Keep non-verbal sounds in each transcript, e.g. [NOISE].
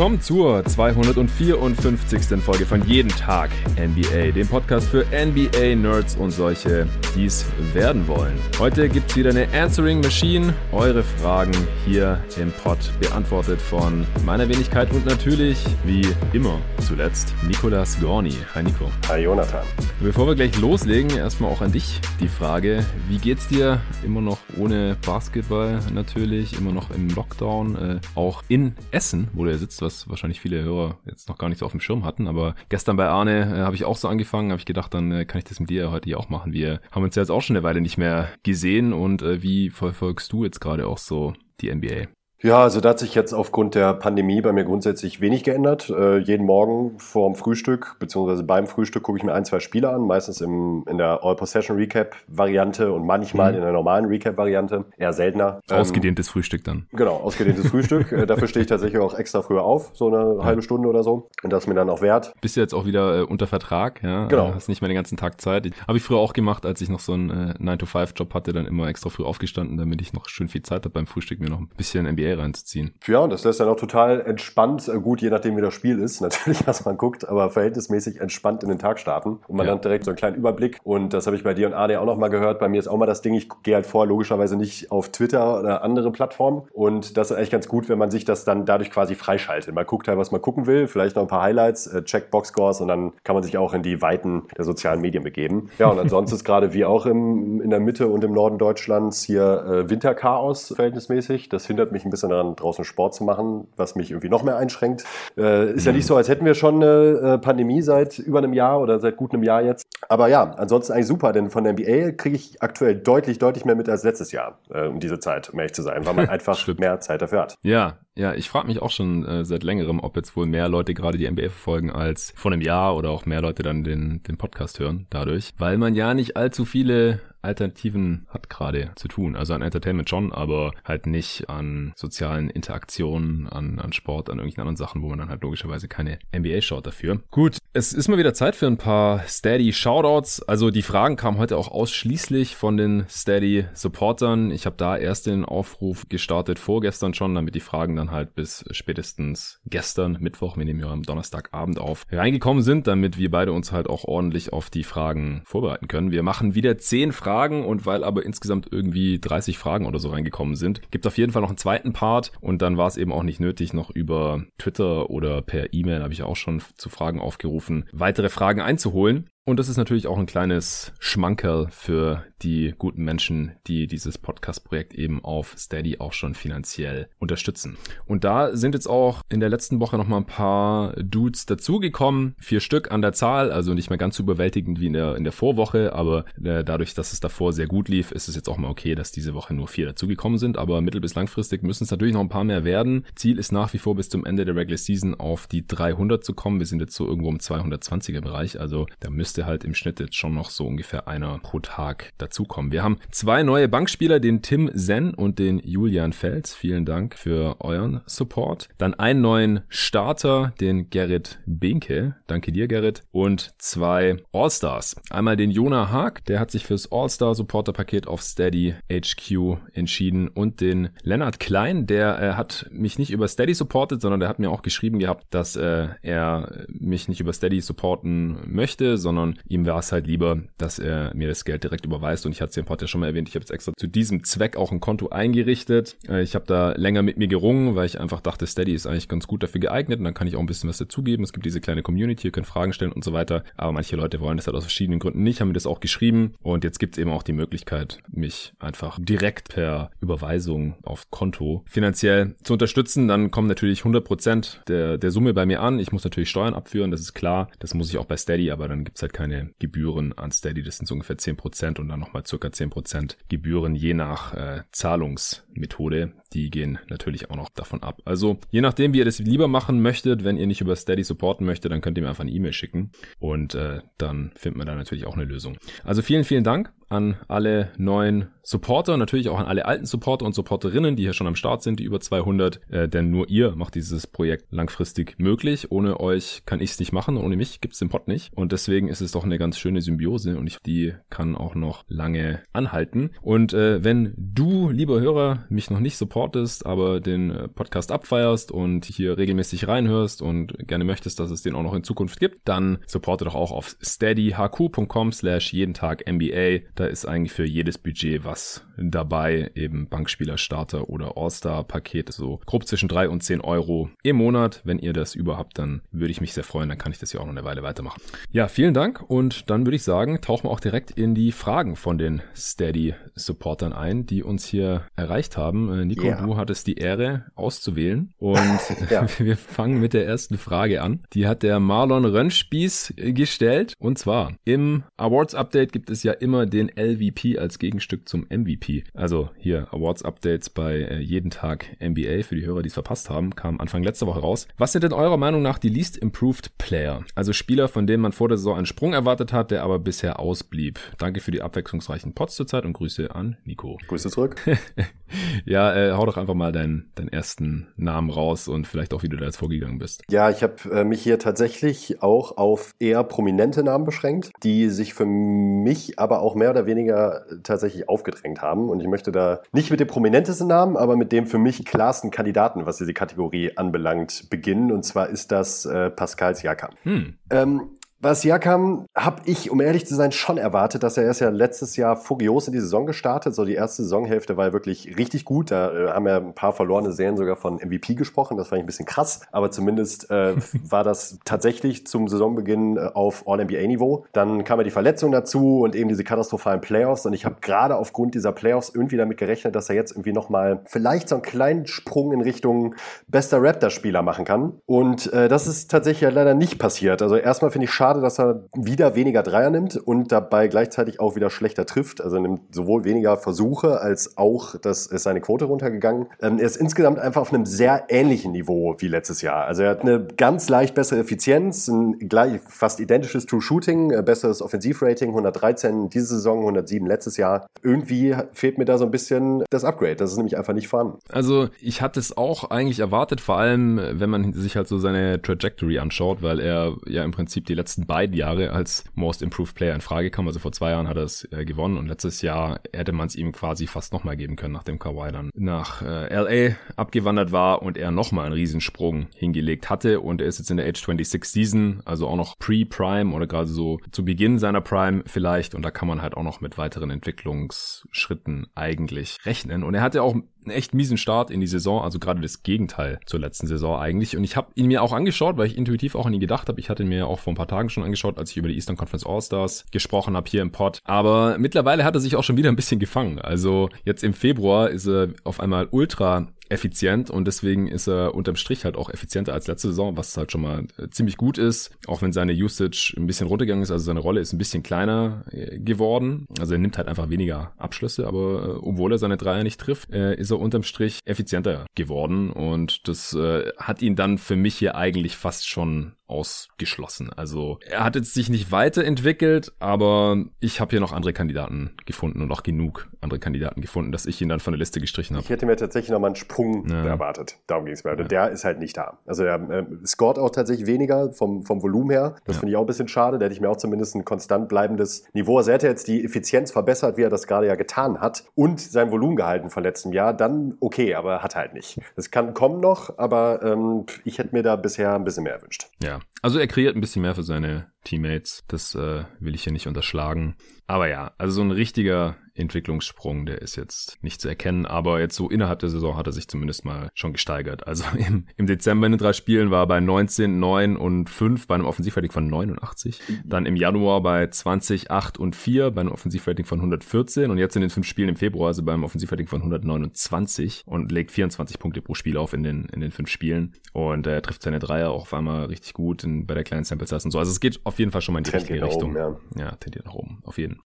willkommen zur 254. Folge von Jeden Tag NBA, dem Podcast für NBA-Nerds und solche, die es werden wollen. Heute gibt es wieder eine Answering Machine. Eure Fragen hier im Pod beantwortet von meiner Wenigkeit und natürlich, wie immer zuletzt, Nicolas Gorni. Hi Nico. Hi Jonathan. Bevor wir gleich loslegen, erstmal auch an dich die Frage, wie geht's dir? Immer noch ohne Basketball natürlich, immer noch im Lockdown, äh, auch in Essen, wo du ja sitzt, was wahrscheinlich viele Hörer jetzt noch gar nicht so auf dem Schirm hatten. Aber gestern bei Arne äh, habe ich auch so angefangen, habe ich gedacht, dann äh, kann ich das mit dir heute hier auch machen. Wir haben uns ja jetzt auch schon eine Weile nicht mehr gesehen und äh, wie verfolgst du jetzt gerade auch so die NBA? Ja, also da hat sich jetzt aufgrund der Pandemie bei mir grundsätzlich wenig geändert. Äh, jeden Morgen vorm Frühstück, beziehungsweise beim Frühstück gucke ich mir ein, zwei Spiele an, meistens im, in der All-Possession-Recap-Variante und manchmal mhm. in der normalen Recap-Variante, eher seltener. Ähm, ausgedehntes ähm, Frühstück dann. Genau, ausgedehntes [LAUGHS] Frühstück. Äh, dafür stehe ich tatsächlich auch extra früher auf, so eine ja. halbe Stunde oder so. Und das ist mir dann auch wert. Bist du jetzt auch wieder äh, unter Vertrag, ja? Genau. Hast nicht mehr den ganzen Tag Zeit. Habe ich früher auch gemacht, als ich noch so einen äh, 9-to-5-Job hatte, dann immer extra früh aufgestanden, damit ich noch schön viel Zeit habe beim Frühstück, mir noch ein bisschen NBA reinzuziehen. Ja, und das lässt dann auch total entspannt, äh, gut, je nachdem wie das Spiel ist, [LAUGHS] natürlich, was man guckt, aber verhältnismäßig entspannt in den Tag starten. Und man ja. hat direkt so einen kleinen Überblick. Und das habe ich bei dir und Ade auch nochmal gehört. Bei mir ist auch mal das Ding, ich gehe halt vor, logischerweise nicht auf Twitter oder andere Plattformen. Und das ist eigentlich ganz gut, wenn man sich das dann dadurch quasi freischaltet. Man guckt halt, was man gucken will, vielleicht noch ein paar Highlights, äh, checkt Boxscores und dann kann man sich auch in die Weiten der sozialen Medien begeben. Ja, und ansonsten ist gerade wie auch im, in der Mitte und im Norden Deutschlands hier äh, Winterchaos verhältnismäßig. Das hindert mich ein bisschen daran, draußen Sport Sport zu machen, was mich irgendwie noch mehr einschränkt. Äh, ist mhm. ja nicht so, als hätten wir schon eine äh, Pandemie seit über einem Jahr oder seit gut einem Jahr jetzt. Aber ja, ansonsten eigentlich super, denn von der NBA kriege ich aktuell deutlich, deutlich mehr mit als letztes Jahr äh, um diese Zeit, um ehrlich zu sein, weil man [LAUGHS] einfach mehr Zeit dafür hat. Ja, ja, ich frage mich auch schon äh, seit längerem, ob jetzt wohl mehr Leute gerade die NBA verfolgen als vor einem Jahr oder auch mehr Leute dann den, den Podcast hören dadurch, weil man ja nicht allzu viele Alternativen hat gerade zu tun. Also an Entertainment schon, aber halt nicht an sozialen Interaktionen, an, an Sport, an irgendwelchen anderen Sachen, wo man dann halt logischerweise keine NBA schaut dafür. Gut, es ist mal wieder Zeit für ein paar Steady Shoutouts. Also die Fragen kamen heute auch ausschließlich von den Steady Supportern. Ich habe da erst den Aufruf gestartet vorgestern schon, damit die Fragen dann halt bis spätestens gestern, Mittwoch, wir nehmen ja am Donnerstagabend auf, reingekommen sind, damit wir beide uns halt auch ordentlich auf die Fragen vorbereiten können. Wir machen wieder zehn Fragen Fragen und weil aber insgesamt irgendwie 30 Fragen oder so reingekommen sind, gibt auf jeden Fall noch einen zweiten Part und dann war es eben auch nicht nötig, noch über Twitter oder per E-Mail, habe ich auch schon zu Fragen aufgerufen, weitere Fragen einzuholen. Und das ist natürlich auch ein kleines Schmankerl für die guten Menschen, die dieses Podcast-Projekt eben auf Steady auch schon finanziell unterstützen. Und da sind jetzt auch in der letzten Woche nochmal ein paar Dudes dazugekommen. Vier Stück an der Zahl, also nicht mehr ganz so überwältigend wie in der, in der Vorwoche, aber äh, dadurch, dass es davor sehr gut lief, ist es jetzt auch mal okay, dass diese Woche nur vier dazugekommen sind. Aber mittel- bis langfristig müssen es natürlich noch ein paar mehr werden. Ziel ist nach wie vor bis zum Ende der Regular Season auf die 300 zu kommen. Wir sind jetzt so irgendwo im 220er Bereich, also da müssen müsste halt im Schnitt jetzt schon noch so ungefähr einer pro Tag dazukommen. Wir haben zwei neue Bankspieler, den Tim Zen und den Julian Fels. Vielen Dank für euren Support. Dann einen neuen Starter, den Gerrit Binke. Danke dir, Gerrit. Und zwei All-Stars. Einmal den Jonah Haag, der hat sich fürs All-Star-Supporter-Paket auf Steady HQ entschieden. Und den Lennart Klein, der äh, hat mich nicht über Steady supportet, sondern der hat mir auch geschrieben gehabt, dass äh, er mich nicht über Steady supporten möchte, sondern sondern ihm war es halt lieber, dass er mir das Geld direkt überweist und ich hatte es im Pod schon mal erwähnt, ich habe jetzt extra zu diesem Zweck auch ein Konto eingerichtet. Äh, ich habe da länger mit mir gerungen, weil ich einfach dachte, Steady ist eigentlich ganz gut dafür geeignet und dann kann ich auch ein bisschen was dazugeben. Es gibt diese kleine Community, ihr könnt Fragen stellen und so weiter, aber manche Leute wollen das halt aus verschiedenen Gründen nicht, haben mir das auch geschrieben und jetzt gibt es eben auch die Möglichkeit, mich einfach direkt per Überweisung auf Konto finanziell zu unterstützen. Dann kommen natürlich 100% der, der Summe bei mir an. Ich muss natürlich Steuern abführen, das ist klar. Das muss ich auch bei Steady, aber dann gibt es halt halt keine Gebühren an Steady. Das sind so ungefähr 10% und dann nochmal circa 10% Gebühren je nach äh, Zahlungsmethode. Die gehen natürlich auch noch davon ab. Also je nachdem, wie ihr das lieber machen möchtet, wenn ihr nicht über Steady supporten möchtet, dann könnt ihr mir einfach eine E-Mail schicken und äh, dann findet man da natürlich auch eine Lösung. Also vielen, vielen Dank an alle neuen Supporter, natürlich auch an alle alten Supporter und Supporterinnen, die hier schon am Start sind, die über 200, äh, denn nur ihr macht dieses Projekt langfristig möglich. Ohne euch kann ich es nicht machen, ohne mich gibt's den Pod nicht und deswegen ist es doch eine ganz schöne Symbiose und ich, die kann auch noch lange anhalten. Und äh, wenn du, lieber Hörer, mich noch nicht supportest, aber den äh, Podcast abfeierst und hier regelmäßig reinhörst und gerne möchtest, dass es den auch noch in Zukunft gibt, dann supporte doch auch auf steadyhq.com slash jeden Tag MBA. Da ist eigentlich für jedes Budget was dabei, eben Bankspieler, Starter oder All-Star-Pakete, so grob zwischen drei und zehn Euro im Monat. Wenn ihr das überhaupt, dann würde ich mich sehr freuen, dann kann ich das ja auch noch eine Weile weitermachen. Ja, vielen Dank und dann würde ich sagen, tauchen wir auch direkt in die Fragen von den Steady-Supportern ein, die uns hier erreicht haben. Äh, Nico, yeah. du hattest die Ehre auszuwählen und [LAUGHS] [LAUGHS] wir fangen mit der ersten Frage an. Die hat der Marlon Rönnspieß gestellt und zwar im Awards-Update gibt es ja immer den LVP als Gegenstück zum MVP. Also hier Awards-Updates bei äh, jeden Tag NBA für die Hörer, die es verpasst haben, kam Anfang letzter Woche raus. Was sind denn eurer Meinung nach die least improved Player? Also Spieler, von denen man vor der Saison einen Sprung erwartet hat, der aber bisher ausblieb. Danke für die abwechslungsreichen Pots zurzeit und Grüße an Nico. Grüße zurück. [LAUGHS] ja, äh, hau doch einfach mal deinen, deinen ersten Namen raus und vielleicht auch, wie du da jetzt vorgegangen bist. Ja, ich habe äh, mich hier tatsächlich auch auf eher prominente Namen beschränkt, die sich für mich aber auch mehr oder weniger tatsächlich aufgedrängt gedrängt haben. Und ich möchte da nicht mit dem prominentesten Namen, aber mit dem für mich klarsten Kandidaten, was diese Kategorie anbelangt, beginnen. Und zwar ist das äh, Pascal Siakam. Hm. Ähm, was Jakam habe ich, um ehrlich zu sein, schon erwartet, dass er ist ja letztes Jahr furios in die Saison gestartet. So die erste Saisonhälfte war ja wirklich richtig gut. Da äh, haben ja ein paar verlorene Serien sogar von MVP gesprochen. Das fand ich ein bisschen krass. Aber zumindest äh, [LAUGHS] war das tatsächlich zum Saisonbeginn äh, auf All-NBA-Niveau. Dann kam ja die Verletzung dazu und eben diese katastrophalen Playoffs. Und ich habe gerade aufgrund dieser Playoffs irgendwie damit gerechnet, dass er jetzt irgendwie nochmal vielleicht so einen kleinen Sprung in Richtung bester Raptor-Spieler machen kann. Und äh, das ist tatsächlich ja leider nicht passiert. Also erstmal finde ich schade, schade, dass er wieder weniger Dreier nimmt und dabei gleichzeitig auch wieder schlechter trifft. Also nimmt sowohl weniger Versuche als auch, dass ist seine Quote runtergegangen. Ähm, er ist insgesamt einfach auf einem sehr ähnlichen Niveau wie letztes Jahr. Also er hat eine ganz leicht bessere Effizienz, ein gleich fast identisches True Shooting, äh, besseres Offensivrating, 113 diese Saison, 107 letztes Jahr. Irgendwie fehlt mir da so ein bisschen das Upgrade. Das ist nämlich einfach nicht vorhanden. Also ich hatte es auch eigentlich erwartet, vor allem wenn man sich halt so seine Trajectory anschaut, weil er ja im Prinzip die letzten letzten beiden Jahre als Most Improved Player in Frage kam. Also vor zwei Jahren hat er es äh, gewonnen und letztes Jahr hätte man es ihm quasi fast nochmal geben können, nachdem Kawhi dann nach äh, LA abgewandert war und er nochmal einen Riesensprung hingelegt hatte. Und er ist jetzt in der Age 26 Season, also auch noch Pre-Prime oder gerade so zu Beginn seiner Prime vielleicht. Und da kann man halt auch noch mit weiteren Entwicklungsschritten eigentlich rechnen. Und er hatte auch einen echt miesen Start in die Saison, also gerade das Gegenteil zur letzten Saison eigentlich. Und ich habe ihn mir auch angeschaut, weil ich intuitiv auch an ihn gedacht habe. Ich hatte ihn mir auch vor ein paar Tagen schon angeschaut, als ich über die Eastern Conference All-Stars gesprochen habe hier im Pod. Aber mittlerweile hat er sich auch schon wieder ein bisschen gefangen. Also jetzt im Februar ist er auf einmal ultra effizient und deswegen ist er unterm Strich halt auch effizienter als letzte Saison, was halt schon mal äh, ziemlich gut ist, auch wenn seine Usage ein bisschen runtergegangen ist, also seine Rolle ist ein bisschen kleiner äh, geworden, also er nimmt halt einfach weniger Abschlüsse, aber äh, obwohl er seine Dreier nicht trifft, ist er unterm Strich effizienter geworden und das hat ihn dann für mich hier eigentlich fast schon ausgeschlossen. Also er hat jetzt sich nicht weiterentwickelt, aber ich habe hier noch andere Kandidaten gefunden und auch genug andere Kandidaten gefunden, dass ich ihn dann von der Liste gestrichen habe. Ich hätte mir tatsächlich noch mal einen Sprung ja. erwartet. Darum ging es mir. Ja. Der ist halt nicht da. Also er äh, scoret auch tatsächlich weniger vom, vom Volumen her. Das ja. finde ich auch ein bisschen schade. Da hätte ich mir auch zumindest ein konstant bleibendes Niveau. Also er hätte jetzt die Effizienz verbessert, wie er das gerade ja getan hat und sein Volumen gehalten von letztem Jahr. Dann okay, aber hat halt nicht. Das kann kommen noch, aber ähm, ich hätte mir da bisher ein bisschen mehr erwünscht. Ja, also er kreiert ein bisschen mehr für seine Teammates. Das äh, will ich hier nicht unterschlagen. Aber ja, also so ein richtiger Entwicklungssprung, der ist jetzt nicht zu erkennen, aber jetzt so innerhalb der Saison hat er sich zumindest mal schon gesteigert. Also [LAUGHS] im, im Dezember in den drei Spielen war er bei 19, 9 und 5 bei einem Offensivrating von 89. Dann im Januar bei 20, 8 und 4 bei einem Offensivrating von 114 und jetzt in den fünf Spielen im Februar also beim Offensivrating von 129 und legt 24 Punkte pro Spiel auf in den, in den fünf Spielen und er trifft seine Dreier auch auf einmal richtig gut in, bei der kleinen Sample Size und so. Also es geht auf jeden Fall schon mal in die richtige Richtung. Oben, ja. ja, tendiert nach oben, auf jeden.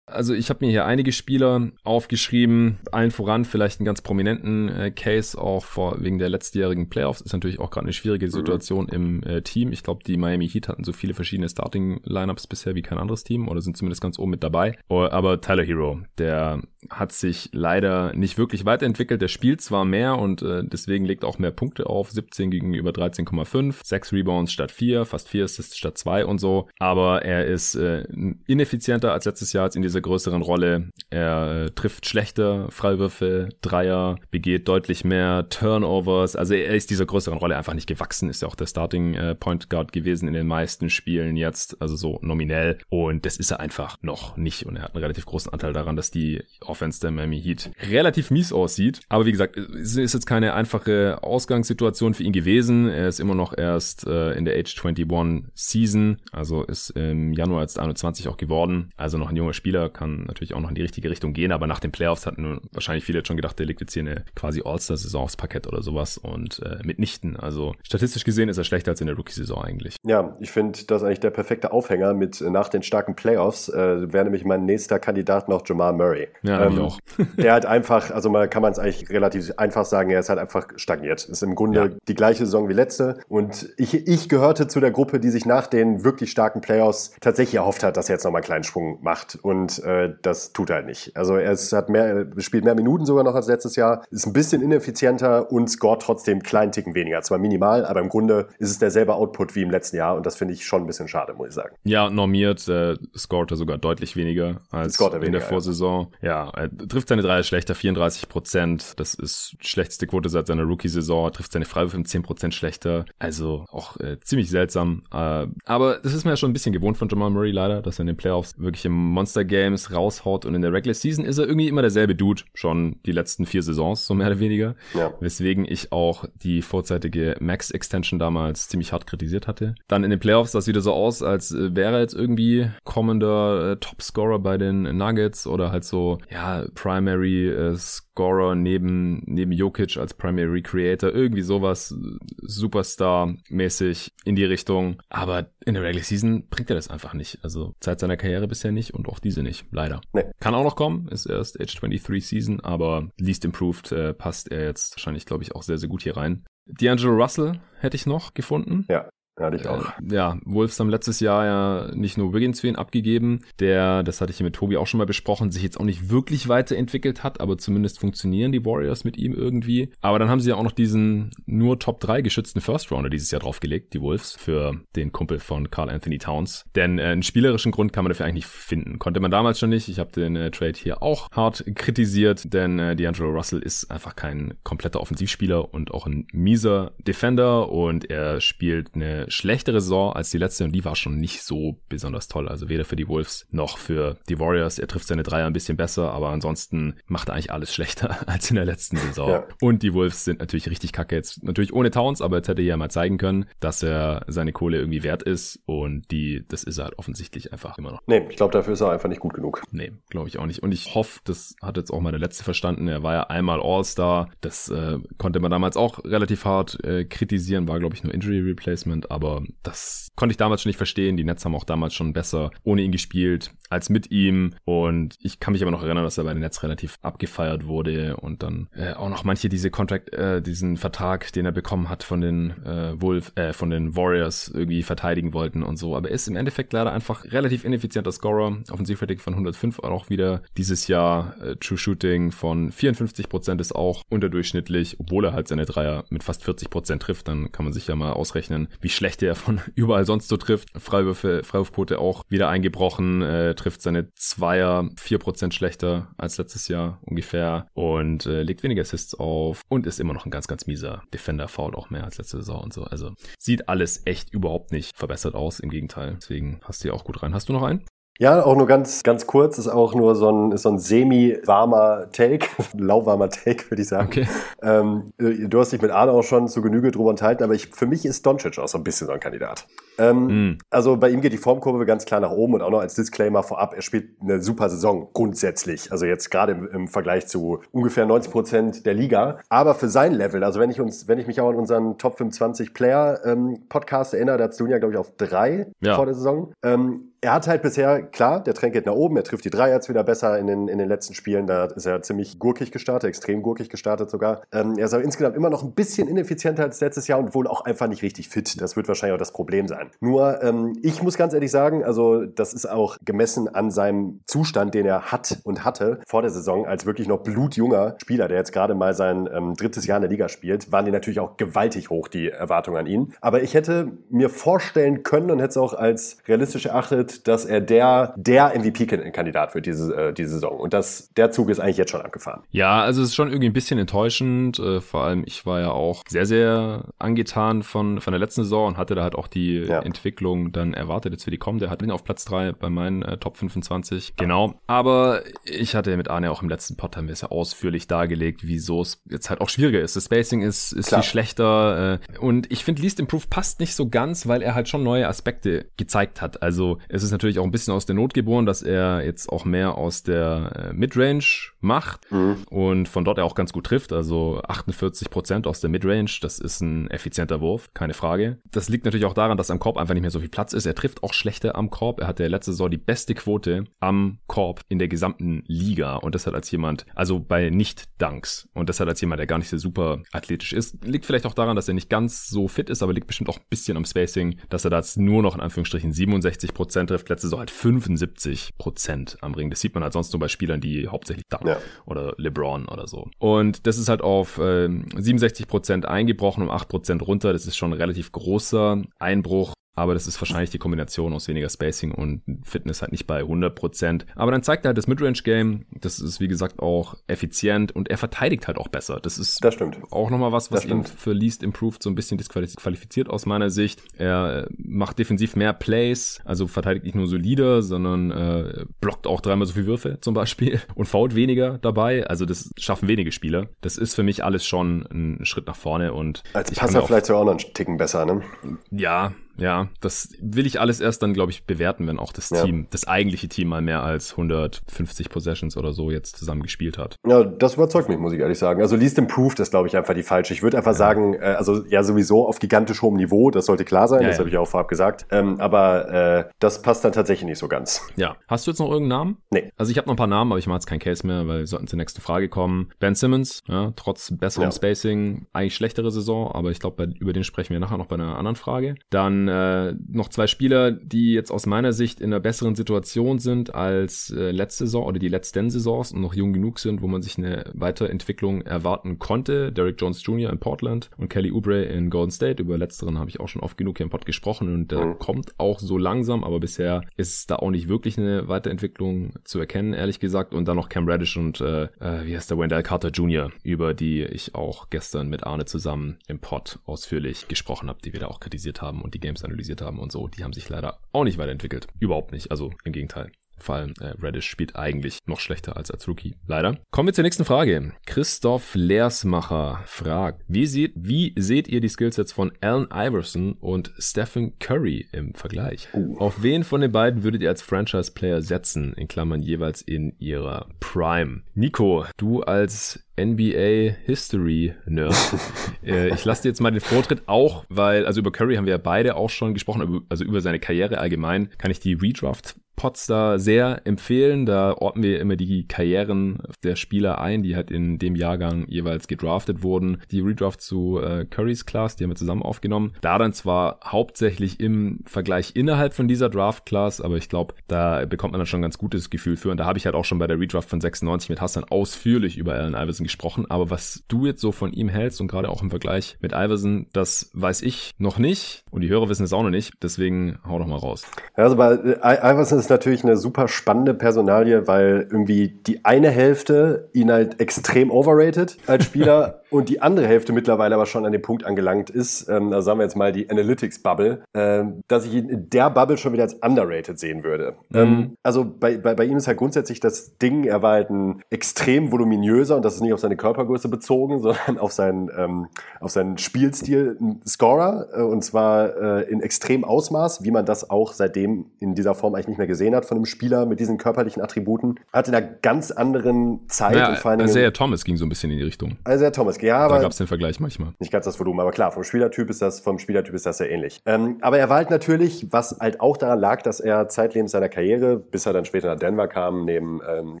Also ich habe mir hier einige Spieler aufgeschrieben, allen voran vielleicht einen ganz prominenten äh, Case auch vor wegen der letztjährigen Playoffs ist natürlich auch gerade eine schwierige mhm. Situation mhm. im äh, Team. Ich glaube, die Miami Heat hatten so viele verschiedene Starting Lineups bisher wie kein anderes Team oder sind zumindest ganz oben mit dabei. Oh, aber Tyler Hero, der hat sich leider nicht wirklich weiterentwickelt. Der spielt zwar mehr und äh, deswegen legt auch mehr Punkte auf, 17 gegenüber 13,5, 6 Rebounds statt 4, fast 4 Assists statt 2 und so, aber er ist äh, ineffizienter als letztes Jahr als in dieser größeren Rolle. Er äh, trifft schlechter Freiwürfe, Dreier, begeht deutlich mehr Turnovers, also er ist dieser größeren Rolle einfach nicht gewachsen, ist ja auch der Starting äh, Point Guard gewesen in den meisten Spielen jetzt, also so nominell. Und das ist er einfach noch nicht. Und er hat einen relativ großen Anteil daran, dass die Offense der Miami Heat relativ mies aussieht. Aber wie gesagt, es ist jetzt keine einfache Ausgangssituation für ihn gewesen. Er ist immer noch erst äh, in der Age 21 Season, also ist im Januar jetzt 21 auch geworden. Also noch ein junger Spieler, kann natürlich auch noch in die richtige Richtung gehen, aber nach den Playoffs hatten wahrscheinlich viele jetzt schon gedacht, der legt jetzt hier eine quasi All-Star-Saison aufs Parkett oder sowas und äh, mitnichten. Also statistisch gesehen ist er schlechter als in der Rookie-Saison eigentlich. Ja, ich finde das eigentlich der perfekte Aufhänger mit nach den starken Playoffs äh, wäre nämlich mein nächster Kandidat noch Jamal Murray. Ja, ähm, auch. [LAUGHS] der hat einfach, also man kann man es eigentlich relativ einfach sagen, er ist halt einfach stagniert. Ist im Grunde ja. die gleiche Saison wie letzte. Und ich, ich gehörte zu der Gruppe, die sich nach den wirklich starken Playoffs tatsächlich erhofft hat, dass er jetzt nochmal einen kleinen Sprung macht. Und äh, das tut er halt nicht. Also er ist, hat mehr, spielt mehr Minuten sogar noch als letztes Jahr, ist ein bisschen ineffizienter und scoret trotzdem kleinen Ticken weniger. Zwar minimal, aber im Grunde ist es derselbe Output wie im letzten Jahr und das finde ich schon ein bisschen schade, muss ich sagen. Ja, normiert äh, scoret er sogar deutlich weniger als in der Vorsaison. Ja, er trifft seine Dreier schlechter, 34 Prozent. Das ist schlechteste Quote seit seiner Rookie-Saison. Er trifft seine Freiwürfe um 10 Prozent schlechter. Also auch äh, ziemlich seltsam. Äh, aber das ist mir ja schon ein bisschen gewohnt von Jamal Murray leider, dass er in den Playoffs wirklich im Monster Games raushaut und in der Regular Season ist er irgendwie immer derselbe Dude. Schon die letzten vier Saisons, so mehr oder weniger. Ja. Weswegen ich auch die vorzeitige Max-Extension damals ziemlich hart kritisiert hatte. Dann in den Playoffs sah es wieder so aus, als äh, wäre er jetzt irgendwie kommender äh, Topscorer bei den Nuggets oder halt so, ja, Primary äh, Scorer neben, neben Jokic als Primary Creator, irgendwie sowas Superstar-mäßig in die Richtung. Aber in der Regular Season bringt er das einfach nicht. Also Zeit seiner Karriere bisher nicht und auch diese nicht, leider. Nee. Kann auch noch kommen, ist erst Age 23 Season, aber least improved äh, passt er jetzt wahrscheinlich, glaube ich, auch sehr, sehr gut hier rein. D'Angelo Russell hätte ich noch gefunden. Ja. Hatte ich auch. Äh, ja, Wolves haben letztes Jahr ja nicht nur Wiggins für ihn abgegeben, der, das hatte ich hier mit Tobi auch schon mal besprochen, sich jetzt auch nicht wirklich weiterentwickelt hat, aber zumindest funktionieren die Warriors mit ihm irgendwie. Aber dann haben sie ja auch noch diesen nur Top 3 geschützten First Rounder dieses Jahr draufgelegt, die Wolves, für den Kumpel von Carl Anthony Towns. Denn äh, einen spielerischen Grund kann man dafür eigentlich nicht finden. Konnte man damals schon nicht. Ich habe den äh, Trade hier auch hart kritisiert, denn äh, D'Angelo Russell ist einfach kein kompletter Offensivspieler und auch ein mieser Defender und er spielt eine schlechtere Saison als die letzte und die war schon nicht so besonders toll. Also weder für die Wolves noch für die Warriors. Er trifft seine Dreier ein bisschen besser, aber ansonsten macht er eigentlich alles schlechter [LAUGHS] als in der letzten Saison. Ja. Und die Wolves sind natürlich richtig kacke jetzt. Natürlich ohne Towns, aber jetzt hätte er ja mal zeigen können, dass er seine Kohle irgendwie wert ist und die, das ist er halt offensichtlich einfach immer noch. Nee, ich glaube, dafür ist er einfach nicht gut genug. Nee, glaube ich auch nicht. Und ich hoffe, das hat jetzt auch mal der Letzte verstanden. Er war ja einmal All-Star. Das äh, konnte man damals auch relativ hart äh, kritisieren, war glaube ich nur Injury Replacement, aber das konnte ich damals schon nicht verstehen. Die Nets haben auch damals schon besser ohne ihn gespielt als mit ihm. Und ich kann mich aber noch erinnern, dass er bei den Nets relativ abgefeiert wurde und dann äh, auch noch manche diese Contract, äh, diesen Vertrag, den er bekommen hat von den äh, Wolf, äh, von den Warriors irgendwie verteidigen wollten und so. Aber er ist im Endeffekt leider einfach relativ ineffizienter Scorer. Offensivrating von 105 auch wieder dieses Jahr. Äh, True Shooting von 54 Prozent ist auch unterdurchschnittlich, obwohl er halt seine Dreier mit fast 40 Prozent trifft. Dann kann man sich ja mal ausrechnen, wie schlecht er von [LAUGHS] überall sonst so trifft. Freiwürfe, Freiwurfquote auch wieder eingebrochen. Äh, trifft seine Zweier 4% schlechter als letztes Jahr ungefähr und äh, legt weniger Assists auf und ist immer noch ein ganz, ganz mieser Defender, fault auch mehr als letzte Saison und so. Also sieht alles echt überhaupt nicht verbessert aus, im Gegenteil. Deswegen passt hier auch gut rein. Hast du noch einen? Ja, auch nur ganz, ganz kurz, ist auch nur so ein, so ein semi-warmer Take, [LAUGHS] lauwarmer Take, würde ich sagen. Okay. Ähm, äh, du hast dich mit Arne auch schon zu Genüge drüber unterhalten, aber ich, für mich ist Doncic auch so ein bisschen so ein Kandidat. Ähm, mm. Also bei ihm geht die Formkurve ganz klar nach oben und auch noch als Disclaimer vorab, er spielt eine super Saison grundsätzlich. Also jetzt gerade im, im Vergleich zu ungefähr 90 Prozent der Liga. Aber für sein Level, also wenn ich uns, wenn ich mich auch an unseren Top 25 Player ähm, Podcast erinnere, da hast du ja, glaube ich, auf drei ja. vor der Saison. Ähm, er hat halt bisher, klar, der Trend geht nach oben, er trifft die Dreier jetzt wieder besser in den, in den letzten Spielen, da ist er ziemlich gurkig gestartet, extrem gurkig gestartet sogar. Ähm, er ist aber insgesamt immer noch ein bisschen ineffizienter als letztes Jahr und wohl auch einfach nicht richtig fit. Das wird wahrscheinlich auch das Problem sein. Nur, ähm, ich muss ganz ehrlich sagen, also das ist auch gemessen an seinem Zustand, den er hat und hatte vor der Saison, als wirklich noch blutjunger Spieler, der jetzt gerade mal sein ähm, drittes Jahr in der Liga spielt, waren die natürlich auch gewaltig hoch, die Erwartungen an ihn. Aber ich hätte mir vorstellen können und hätte es auch als realistisch erachtet, dass er der, der MVP-Kandidat wird diese, äh, diese Saison. Und das, der Zug ist eigentlich jetzt schon abgefahren. Ja, also es ist schon irgendwie ein bisschen enttäuschend. Äh, vor allem, ich war ja auch sehr, sehr angetan von, von der letzten Saison und hatte da halt auch die ja. Entwicklung dann erwartet jetzt für die kommende. Hat ihn auf Platz 3 bei meinen äh, Top 25. Genau. Aber ich hatte mit Arne auch im letzten Pod haben wir es ja ausführlich dargelegt, wieso es jetzt halt auch schwieriger ist. Das Spacing ist, ist viel schlechter. Äh, und ich finde, Least Improve passt nicht so ganz, weil er halt schon neue Aspekte gezeigt hat. Also es ist natürlich auch ein bisschen aus der Not geboren, dass er jetzt auch mehr aus der äh, Midrange macht mhm. und von dort er auch ganz gut trifft. Also 48 Prozent aus der Midrange, das ist ein effizienter Wurf, keine Frage. Das liegt natürlich auch daran, dass am Korb einfach nicht mehr so viel Platz ist. Er trifft auch schlechter am Korb. Er hatte letzte Saison die beste Quote am Korb in der gesamten Liga und das hat als jemand, also bei Nicht-Dunks und das hat als jemand, der gar nicht so super athletisch ist. Liegt vielleicht auch daran, dass er nicht ganz so fit ist, aber liegt bestimmt auch ein bisschen am Spacing, dass er da jetzt nur noch in Anführungsstrichen 67 Prozent trifft. Letzte Saison halt 75 Prozent am Ring. Das sieht man halt sonst nur bei Spielern, die hauptsächlich dunken ja. oder LeBron oder so. Und das ist halt auf äh, 67 Prozent eingebrochen, um 8 Prozent runter. Das ist schon ein relativ großer Einbruch. Aber das ist wahrscheinlich die Kombination aus weniger Spacing und Fitness halt nicht bei 100%. Aber dann zeigt er halt das Midrange-Game. Das ist, wie gesagt, auch effizient und er verteidigt halt auch besser. Das ist das stimmt. auch nochmal was, was ihn für Least Improved so ein bisschen disqualifiziert aus meiner Sicht. Er macht defensiv mehr Plays, also verteidigt nicht nur solider, sondern äh, blockt auch dreimal so viele Würfe zum Beispiel [LAUGHS] und fault weniger dabei. Also das schaffen wenige Spieler. Das ist für mich alles schon ein Schritt nach vorne und als Passer vielleicht sogar auch noch einen Ticken besser, ne? Ja, ja, das will ich alles erst dann, glaube ich, bewerten, wenn auch das ja. Team, das eigentliche Team mal mehr als 150 Possessions oder so jetzt zusammen gespielt hat. Ja, das überzeugt mich, muss ich ehrlich sagen. Also Least Improved ist, glaube ich, einfach die falsche. Ich würde einfach ja. sagen, äh, also ja, sowieso auf gigantisch hohem Niveau, das sollte klar sein, ja, das habe ich auch vorab gesagt. Ähm, aber äh, das passt dann tatsächlich nicht so ganz. Ja. Hast du jetzt noch irgendeinen Namen? Nee. Also ich habe noch ein paar Namen, aber ich mache jetzt keinen Case mehr, weil wir sollten zur nächsten Frage kommen. Ben Simmons, ja, trotz besserem Spacing, eigentlich schlechtere Saison, aber ich glaube, über den sprechen wir nachher noch bei einer anderen Frage. Dann äh, noch zwei Spieler, die jetzt aus meiner Sicht in einer besseren Situation sind als äh, letzte Saison oder die letzten Saisons und noch jung genug sind, wo man sich eine Weiterentwicklung erwarten konnte. Derek Jones Jr. in Portland und Kelly Oubre in Golden State. Über letzteren habe ich auch schon oft genug hier im Pod gesprochen und der mhm. kommt auch so langsam, aber bisher ist da auch nicht wirklich eine Weiterentwicklung zu erkennen, ehrlich gesagt. Und dann noch Cam Reddish und äh, äh wie heißt der Wendell Carter Jr., über die ich auch gestern mit Arne zusammen im Pod ausführlich gesprochen habe, die wir da auch kritisiert haben und die Games analysiert haben und so, die haben sich leider auch nicht weiterentwickelt. Überhaupt nicht. Also im Gegenteil. Vor allem äh, Reddish spielt eigentlich noch schlechter als als Rookie, leider. Kommen wir zur nächsten Frage. Christoph Leersmacher fragt, wie seht, wie seht ihr die Skillsets von Allen Iverson und Stephen Curry im Vergleich? Uh. Auf wen von den beiden würdet ihr als Franchise-Player setzen, in Klammern jeweils in ihrer Prime? Nico, du als NBA History Nerd. [LAUGHS] äh, ich lasse dir jetzt mal den Vortritt auch, weil, also über Curry haben wir ja beide auch schon gesprochen, also über seine Karriere allgemein, kann ich die Redraft Pots da sehr empfehlen. Da orten wir immer die Karrieren der Spieler ein, die halt in dem Jahrgang jeweils gedraftet wurden. Die Redraft zu äh, Currys Class, die haben wir zusammen aufgenommen. Da dann zwar hauptsächlich im Vergleich innerhalb von dieser Draft Class, aber ich glaube, da bekommt man dann schon ein ganz gutes Gefühl für. Und da habe ich halt auch schon bei der Redraft von 96 mit Hassan ausführlich über Allen Iverson gesprochen, aber was du jetzt so von ihm hältst und gerade auch im Vergleich mit Iverson, das weiß ich noch nicht und die Hörer wissen es auch noch nicht, deswegen hau doch mal raus. Also bei Iverson ist natürlich eine super spannende Personalie, weil irgendwie die eine Hälfte ihn halt extrem overrated als Spieler [LAUGHS] und die andere Hälfte mittlerweile aber schon an dem Punkt angelangt ist, ähm, da sagen wir jetzt mal die Analytics-Bubble, ähm, dass ich ihn in der Bubble schon wieder als underrated sehen würde. Mhm. Ähm, also bei, bei, bei ihm ist halt grundsätzlich das Ding, er war halt ein extrem voluminöser und das ist nicht auf seine Körpergröße bezogen, [LAUGHS] sondern auf seinen, ähm, auf seinen Spielstil ein Scorer äh, und zwar äh, in extrem Ausmaß, wie man das auch seitdem in dieser Form eigentlich nicht mehr gesehen hat von einem Spieler mit diesen körperlichen Attributen. Hat in einer ganz anderen Zeit Ja, und vor Dingen. Isaiah Thomas ging so ein bisschen in die Richtung. Also Thomas, ja, Da aber gab es den Vergleich manchmal. nicht ganz das Volumen, aber klar, vom Spielertyp ist das, vom Spielertyp ist das sehr ähnlich. Ähm, aber er war halt natürlich, was halt auch daran lag, dass er zeitlebens seiner Karriere, bis er dann später nach Denver kam, neben ähm,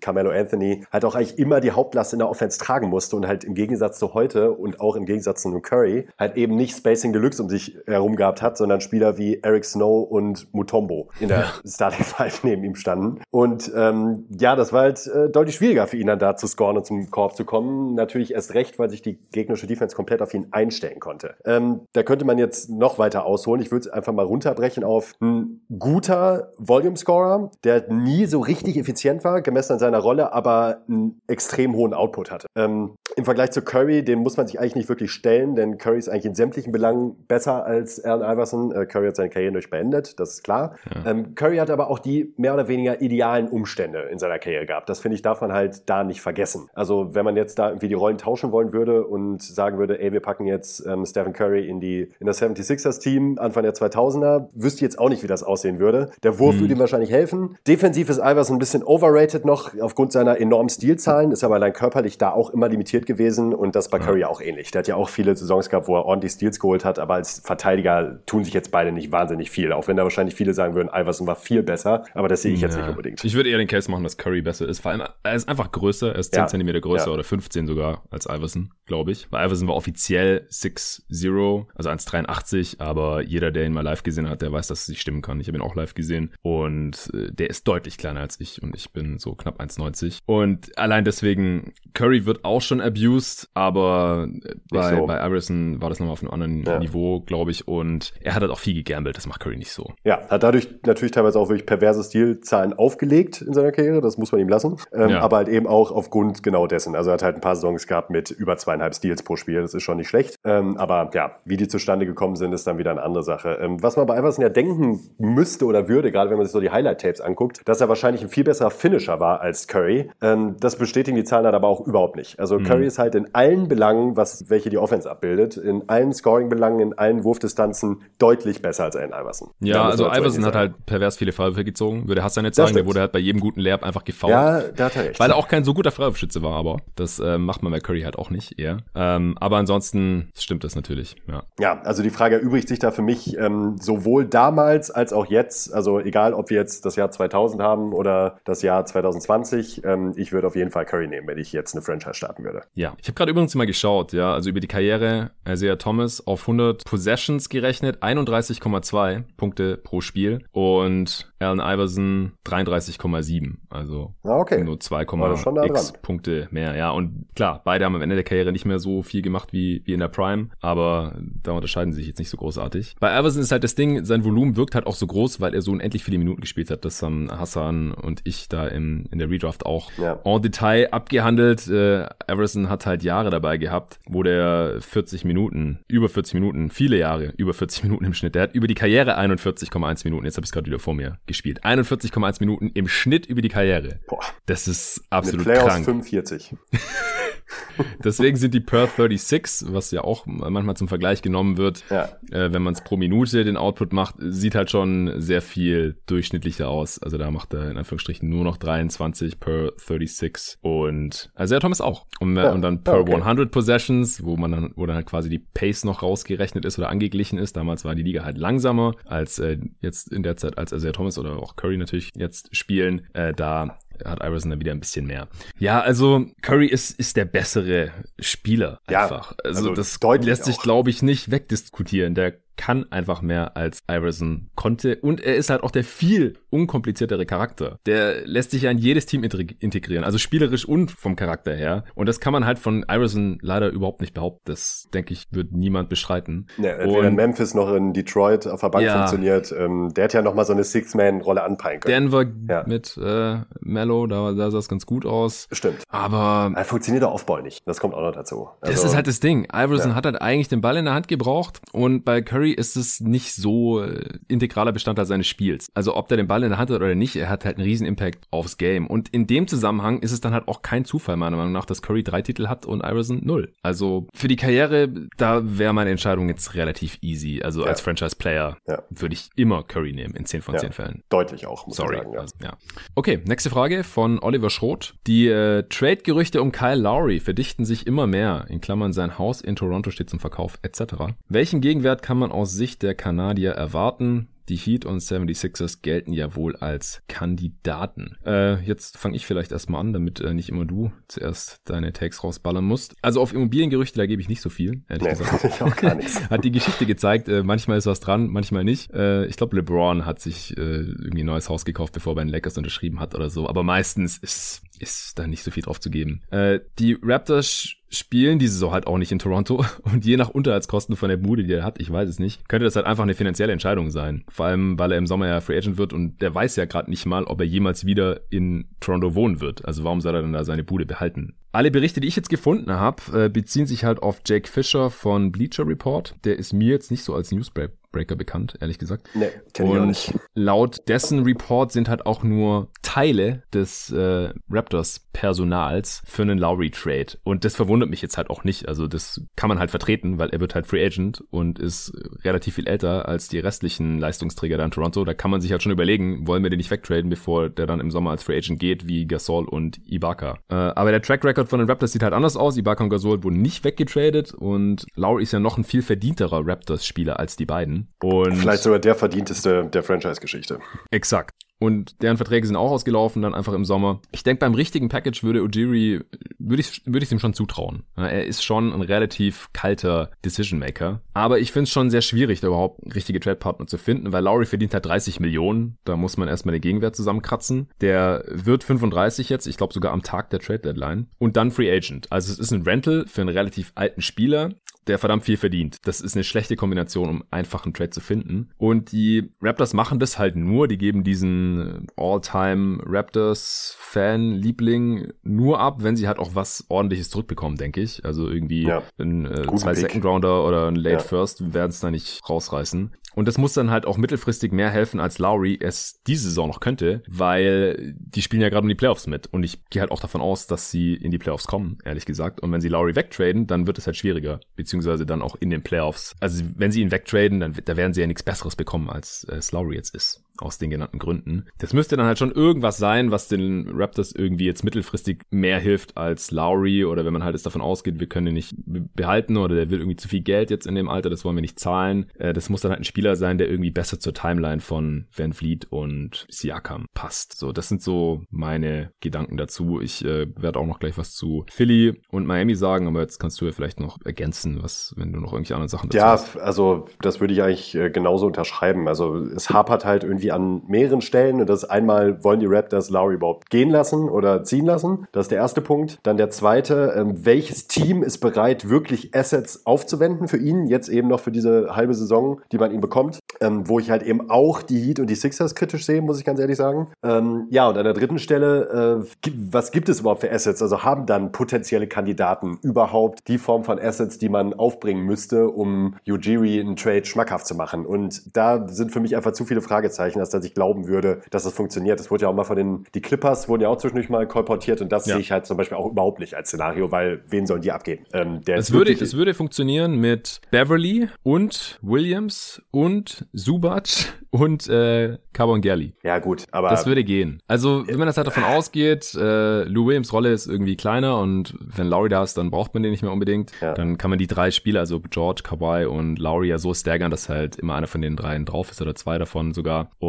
Carmelo Anthony, halt auch eigentlich immer die Hauptlast in der Offense tragen musste und halt im Gegensatz zu heute und auch im Gegensatz zu Curry halt eben nicht Spacing Deluxe um sich herum gehabt hat, sondern Spieler wie Eric Snow und Mutombo in der [LAUGHS] Starting Five [LAUGHS] neben ihm standen. Und ähm, ja, das war halt äh, deutlich schwieriger für ihn dann da zu scoren und zum Korb zu kommen. Natürlich erst recht, weil sich die gegnerische Defense komplett auf ihn einstellen konnte. Ähm, da könnte man jetzt noch weiter ausholen. Ich würde es einfach mal runterbrechen auf ein guter Volume Scorer, der nie so richtig effizient war, gemessen an seiner Rolle, aber einen extrem hohen Output hatte. Ähm, Im Vergleich zu Curry, den muss man sich eigentlich nicht wirklich stellen, denn Curry ist eigentlich in sämtlichen Belangen besser als Allen Iverson. Äh, Curry hat seine Karriere durch beendet, das ist klar. Ähm, Curry hat aber auch die mehr oder weniger idealen Umstände in seiner Karriere gehabt. Das finde ich, darf man halt da nicht vergessen. Also wenn man jetzt da irgendwie die Rollen tauschen wollen würde und sagen würde, ey, wir packen jetzt ähm, Stephen Curry in die in das 76ers Team Anfang der 2000er, wüsste ich jetzt auch nicht, wie das aussehen würde. Der Wurf würde ihm wahrscheinlich helfen. Defensiv ist Iverson ein bisschen overrated noch aufgrund seiner enormen Stilzahlen, ist aber allein körperlich da auch immer limitiert gewesen und das bei Curry auch ähnlich. Der hat ja auch viele Saisons gehabt, wo er ordentlich Steals geholt hat, aber als Verteidiger tun sich jetzt beide nicht wahnsinnig viel, auch wenn da wahrscheinlich viele sagen würden, Iverson war viel besser, aber das sehe ich jetzt Ja. nicht unbedingt. Ich würde eher den Case machen, dass Curry besser ist. Vor allem, er ist einfach größer. Er ist 10 Ja. Zentimeter größer Ja. oder 15 sogar als Iverson, glaube ich. Weil Iverson war offiziell 6'0, also 1,83, aber jeder, der ihn mal live gesehen hat, der weiß, dass es nicht stimmen kann. Ich habe ihn auch live gesehen und äh, der ist deutlich kleiner als ich und ich bin so knapp 1,90. Und allein deswegen, Curry wird auch schon abused, aber äh, bei, so. bei Iverson war das nochmal auf einem anderen Ja. Niveau, glaube ich. Und er hat halt auch viel gegambelt. Das macht Curry nicht so. Ja, hat dadurch natürlich teilweise auch wirklich perverse Stilzahlen aufgelegt in seiner Karriere, das muss man ihm lassen. Ähm, Ja. Aber halt eben auch aufgrund genau dessen. Also er hat halt ein paar Saisons gehabt mit über zweieinhalb Steals pro Spiel, das ist schon nicht schlecht. Ähm, aber ja, wie die zustande gekommen sind, ist dann wieder eine andere Sache. Ähm, was man bei Iverson ja denken müsste oder würde, gerade wenn man sich so die Highlight-Tapes anguckt, dass er wahrscheinlich ein viel besserer Finisher war als Curry. Ähm, das bestätigen die Zahlen halt aber auch überhaupt nicht. Also Curry ist halt in allen Belangen, was welche die Offense abbildet, in allen Scoring-Belangen, in allen Wurfdistanzen deutlich besser als Allen Iverson. Ja, also Iverson hat halt pervers viele Freiwürfe gezogen, würde Hassan jetzt sagen. Der wurde halt bei jedem guten Layup einfach gefoult. Ja, da hat er recht. Weil er auch kein so guter Freiwurfschütze war, aber das äh, macht man bei Curry halt auch nicht eher. Ähm, aber ansonsten stimmt das natürlich, ja. Ja, also die Frage erübrigt sich da für mich ähm, sowohl damals als auch jetzt. Also egal, ob wir jetzt das Jahr 2000 haben oder das Jahr 2020. Ähm, ich würde auf jeden Fall Curry nehmen, wenn ich jetzt eine Franchise starten würde. Ja, ich habe gerade übrigens mal geschaut, ja, also über die Karriere Isaiah Thomas auf 100 Possessions gerechnet, 31,2 Punkte pro Spiel und Allen Iverson 33,7, also Ah, okay. nur War das schon nah 2,x dran. Punkte mehr, ja, und klar, beide haben am Ende der Karriere nicht mehr so viel gemacht wie, wie in der Prime, aber da unterscheiden sie sich jetzt nicht so großartig. Bei Iverson ist halt das Ding, sein Volumen wirkt halt auch so groß, weil er so unendlich viele Minuten gespielt hat, das haben Hassan und ich da im, in der Redraft auch Ja. en Detail abgehandelt. Äh, Everson hat halt Jahre dabei gehabt, wo der 40 Minuten, über 40 Minuten, viele Jahre, über 40 [LAUGHS] Minuten im Schnitt. Der hat über die Karriere 41,1 Minuten, jetzt habe ich es gerade wieder vor mir gespielt. 41,1 Minuten im Schnitt über die Karriere. Boah, Das ist mit absolut Playoffs krank. 45. [LAUGHS] [LAUGHS] Deswegen sind die per 36, was ja auch manchmal zum Vergleich genommen wird, Ja. äh, wenn man es pro Minute den Output macht, sieht halt schon sehr viel durchschnittlicher aus. Also da macht er in Anführungsstrichen nur noch 23 per 36 und also der Thomas auch. Und, Ja. und dann Ja, per okay. 100 Possessions, wo man dann, wo dann halt quasi die Pace noch rausgerechnet ist oder angeglichen ist. Damals war die Liga halt langsamer als äh, jetzt in der Zeit, als Isaiah Thomas oder auch Curry natürlich jetzt spielen. Äh, da hat Iverson dann wieder ein bisschen mehr. Ja, also Curry ist, ist der bessere Spieler Ja, einfach. also, also das lässt sich, glaube ich, nicht wegdiskutieren. Der kann einfach mehr als Iverson konnte. Und er ist halt auch der viel unkompliziertere Charakter. Der lässt sich ja in jedes Team integ- integrieren, also spielerisch und vom Charakter her. Und das kann man halt von Iverson leider überhaupt nicht behaupten. Das, denke ich, wird niemand bestreiten. Ja, entweder in Und Memphis noch in Detroit auf der Bank Ja. funktioniert. Ähm, der hat ja noch mal so eine Six-Man-Rolle anpeilen können. Denver Ja. mit äh, Mello, da, da sah es ganz gut aus. Stimmt. Aber Er funktioniert der Aufbau nicht. Das kommt auch noch dazu. Das Also, ist halt das Ding. Iverson Ja. hat halt eigentlich den Ball in der Hand gebraucht und bei Curry Curry ist es nicht so äh, integraler Bestandteil seines Spiels. Also ob der den Ball in der Hand hat oder nicht, er hat halt einen riesen Impact aufs Game. Und in dem Zusammenhang ist es dann halt auch kein Zufall, meiner Meinung nach, dass Curry drei Titel hat und Iverson null. Also für die Karriere, da wäre meine Entscheidung jetzt relativ easy. Also ja. als Franchise-Player ja. würde ich immer Curry nehmen in 10 von ja. 10 Fällen. Deutlich auch, muss Sorry. ich sagen. Ja. Also, ja. Okay, nächste Frage von Oliver Schroth. Die äh, Trade-Gerüchte um Kyle Lowry verdichten sich immer mehr. In Klammern, sein Haus in Toronto steht zum Verkauf etc. Welchen Gegenwert kann man aus Sicht der Kanadier erwarten? Die Heat und 76ers gelten ja wohl als Kandidaten. Äh, jetzt fange ich vielleicht erstmal an, damit äh, nicht immer du zuerst deine Takes rausballern musst. Also auf Immobiliengerüchte, da gebe ich nicht so viel, ehrlich nee, gesagt. [LAUGHS] Ich auch gar nichts. hat die Geschichte gezeigt, äh, manchmal ist was dran, manchmal nicht. Äh, ich glaube, LeBron hat sich äh, irgendwie ein neues Haus gekauft, bevor er bei den Lakers unterschrieben hat oder so. Aber meistens ist, ist da nicht so viel drauf zu geben. Äh, die Raptors spielen diese Saison halt auch nicht in Toronto [LAUGHS] und je nach Unterhaltskosten von der Bude, die er hat, ich weiß es nicht, könnte das halt einfach eine finanzielle Entscheidung sein. Vor allem, weil er im Sommer ja Free Agent wird und der weiß ja gerade nicht mal, ob er jemals wieder in Toronto wohnen wird. Also warum soll er dann da seine Bude behalten? Alle Berichte, die ich jetzt gefunden habe, äh, beziehen sich halt auf Jake Fisher von Bleacher Report. Der ist mir jetzt nicht so als Newsbreak Breaker bekannt, ehrlich gesagt. Nee, kenn ich auch nicht. laut dessen Report sind halt auch nur Teile des äh, Raptors-Personals für einen Lowry-Trade. Und das verwundert mich jetzt halt auch nicht. Also das kann man halt vertreten, weil er wird halt Free Agent und ist relativ viel älter als die restlichen Leistungsträger da in Toronto. Da kann man sich halt schon überlegen, wollen wir den nicht wegtraden, bevor der dann im Sommer als Free Agent geht, wie Gasol und Ibaka. Äh, aber der Track Record von den Raptors sieht halt anders aus. Ibaka und Gasol wurden nicht weggetradet und Lowry ist ja noch ein viel verdienterer Raptors-Spieler als die beiden. Und Vielleicht sogar der verdienteste der Franchise-Geschichte. Exakt. Und deren Verträge sind auch ausgelaufen, dann einfach im Sommer. Ich denke, beim richtigen Package würde Ujiri, würde ich würde ich ihm schon zutrauen. Er ist schon ein relativ kalter Decision Maker. Aber ich finde es schon sehr schwierig, da überhaupt richtige Trade-Partner zu finden, weil Lowry verdient halt 30 Millionen. Da muss man erstmal den Gegenwert zusammenkratzen. Der wird 35 jetzt, ich glaube sogar am Tag der Trade-Deadline. Und dann Free Agent. Also es ist ein Rental für einen relativ alten Spieler, der verdammt viel verdient. Das ist eine schlechte Kombination, um einfach einen Trade zu finden. Und die Raptors machen das halt nur, die geben diesen All-Time Raptors Fan-Liebling nur ab, wenn sie halt auch was ordentliches zurückbekommen, denke ich. Also irgendwie ja. ein, äh, zwei Second Rounder oder ein Late ja. First werden es da nicht rausreißen. Und das muss dann halt auch mittelfristig mehr helfen, als Lowry es diese Saison noch könnte, weil die spielen ja gerade um die Playoffs mit. Und ich gehe halt auch davon aus, dass sie in die Playoffs kommen, ehrlich gesagt. Und wenn sie Lowry wegtraden, dann wird es halt schwieriger, beziehungsweise dann auch in den Playoffs. Also wenn sie ihn wegtraden, dann da werden sie ja nichts Besseres bekommen, als äh, Lowry jetzt ist aus den genannten Gründen. Das müsste dann halt schon irgendwas sein, was den Raptors irgendwie jetzt mittelfristig mehr hilft als Lowry oder wenn man halt jetzt davon ausgeht, wir können ihn nicht behalten oder der will irgendwie zu viel Geld jetzt in dem Alter, das wollen wir nicht zahlen. Äh, das muss dann halt ein Spieler sein, der irgendwie besser zur Timeline von Van Vliet und Siakam passt. So, das sind so meine Gedanken dazu. Ich äh, werde auch noch gleich was zu Philly und Miami sagen, aber jetzt kannst du ja vielleicht noch ergänzen, was, wenn du noch irgendwelche anderen Sachen dazu Ja, hast. also das würde ich eigentlich äh, genauso unterschreiben. Also es hapert halt irgendwie irgendwie an mehreren Stellen. Und das einmal, wollen die Raptors Lowry überhaupt gehen lassen oder ziehen lassen? Das ist der erste Punkt. Dann der zweite, ähm, welches Team ist bereit, wirklich Assets aufzuwenden für ihn? Jetzt eben noch für diese halbe Saison, die man ihm bekommt. Ähm, wo ich halt eben auch die Heat und die Sixers kritisch sehe, muss ich ganz ehrlich sagen. Ähm, ja, und an der dritten Stelle, äh, was gibt es überhaupt für Assets? Also haben dann potenzielle Kandidaten überhaupt die Form von Assets, die man aufbringen müsste, um Ujiri einen Trade schmackhaft zu machen? Und da sind für mich einfach zu viele Fragezeichen sprechen, als dass ich glauben würde, dass das funktioniert. Das wurde ja auch mal von den, die Clippers wurden ja auch zwischendurch mal kolportiert und das ja. sehe ich halt zum Beispiel auch überhaupt nicht als Szenario, weil wen sollen die abgeben? Ähm, es, würde, es würde funktionieren mit Beverly und Williams und Subac [LAUGHS] und äh, Carbon Gerli. Ja gut, aber... Das würde gehen. Also wenn man das halt davon ausgeht, äh, Lou Williams Rolle ist irgendwie kleiner und wenn Lowry da ist, dann braucht man den nicht mehr unbedingt. Ja. Dann kann man die drei Spieler, also George, Kawhi und Lowry ja so staggern, dass halt immer einer von den dreien drauf ist oder zwei davon sogar. Und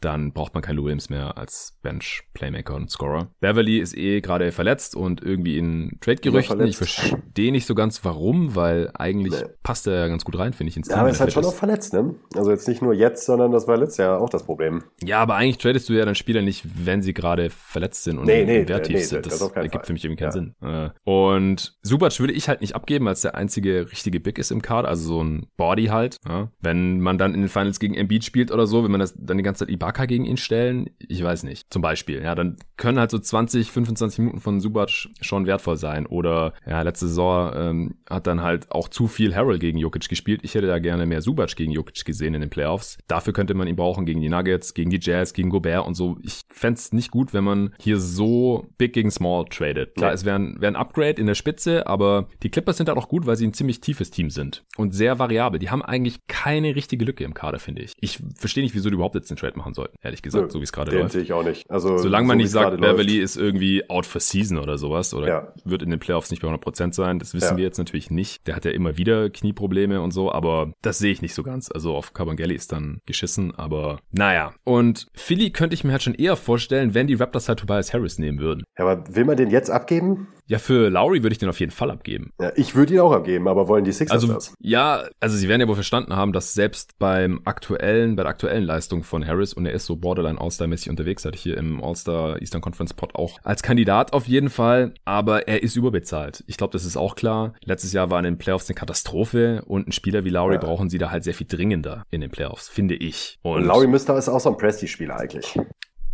dann braucht man kein Lou Williams mehr als Bench, Playmaker und Scorer. Beverly ist eh gerade verletzt und irgendwie in Trade-Gerüchten. Ich verstehe nicht so ganz warum, weil eigentlich nee. passt er ja ganz gut rein, finde ich, ins Team. Ja, aber er ist halt schon auch verletzt, ne? Also jetzt nicht nur jetzt, sondern das war letztes Jahr auch das Problem. Ja, aber eigentlich tradest du ja dann Spieler nicht, wenn sie gerade verletzt sind und nee, nee, wertiv nee, sind. Das, das ergibt für mich irgendwie keinen ja. Sinn. Äh, und Subac würde ich halt nicht abgeben, als der einzige richtige Big ist im Kader, also so ein Body halt. Wenn man dann in den Finals gegen Embiid spielt oder so, wenn man das dann die ganze Zeit Ibaka gegen ihn stellen? Ich weiß nicht. Zum Beispiel, ja, dann können halt so 20, 25 Minuten von Subac schon wertvoll sein. Oder, ja, letzte Saison ähm, hat dann halt auch zu viel Harrell gegen Jokic gespielt. Ich hätte da gerne mehr Subac gegen Jokic gesehen in den Playoffs. Dafür könnte man ihn brauchen gegen die Nuggets, gegen die Jazz, gegen Gobert und so. Ich fände nicht gut, wenn man hier so big gegen small tradet. Klar, ja. es wäre ein, wär ein Upgrade in der Spitze, aber die Clippers sind halt auch gut, weil sie ein ziemlich tiefes Team sind und sehr variabel. Die haben eigentlich keine richtige Lücke im Kader, finde ich. Ich verstehe nicht, wieso die überhaupt jetzt den Trade machen sollten, ehrlich gesagt, Nö, so wie es gerade läuft. sehe ich auch nicht. Also, Solange man nicht sagt, Beverly läuft. ist irgendwie out for season oder sowas oder ja. wird in den Playoffs nicht bei 100% sein, das wissen ja. wir jetzt natürlich nicht. Der hat ja immer wieder Knieprobleme und so, aber das sehe ich nicht so ganz. Also auf Carbangeli ist dann geschissen, aber naja. Und Philly könnte ich mir halt schon eher vorstellen, wenn die Raptors halt Tobias Harris nehmen würden. Ja, aber will man den jetzt abgeben? Ja, für Lowry würde ich den auf jeden Fall abgeben. Ja, ich würde ihn auch abgeben, aber wollen die Sixers also, das? Ja, also sie werden ja wohl verstanden haben, dass selbst beim aktuellen, bei der aktuellen Leistung von Harris und er ist so borderline All-Star-mäßig unterwegs, hatte ich hier im All-Star Eastern Conference Pod auch als Kandidat auf jeden Fall, aber er ist überbezahlt. Ich glaube, das ist auch klar. Letztes Jahr war in den Playoffs eine Katastrophe und ein Spieler wie Lowry ja. brauchen sie da halt sehr viel dringender in den Playoffs, finde ich. Und, und Lowry müsste ist auch so ein Presti-Spieler eigentlich.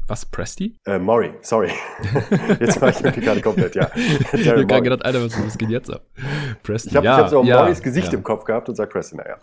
Was, Presti? Äh, Mori, sorry. [LAUGHS] jetzt war ich irgendwie gerade komplett, ja. [LAUGHS] ich habe gerade gedacht, Alter, was, was geht jetzt ab? Presti, Ich habe ja, hab so ja, Moris Gesicht ja. im Kopf gehabt und sag Presti, naja.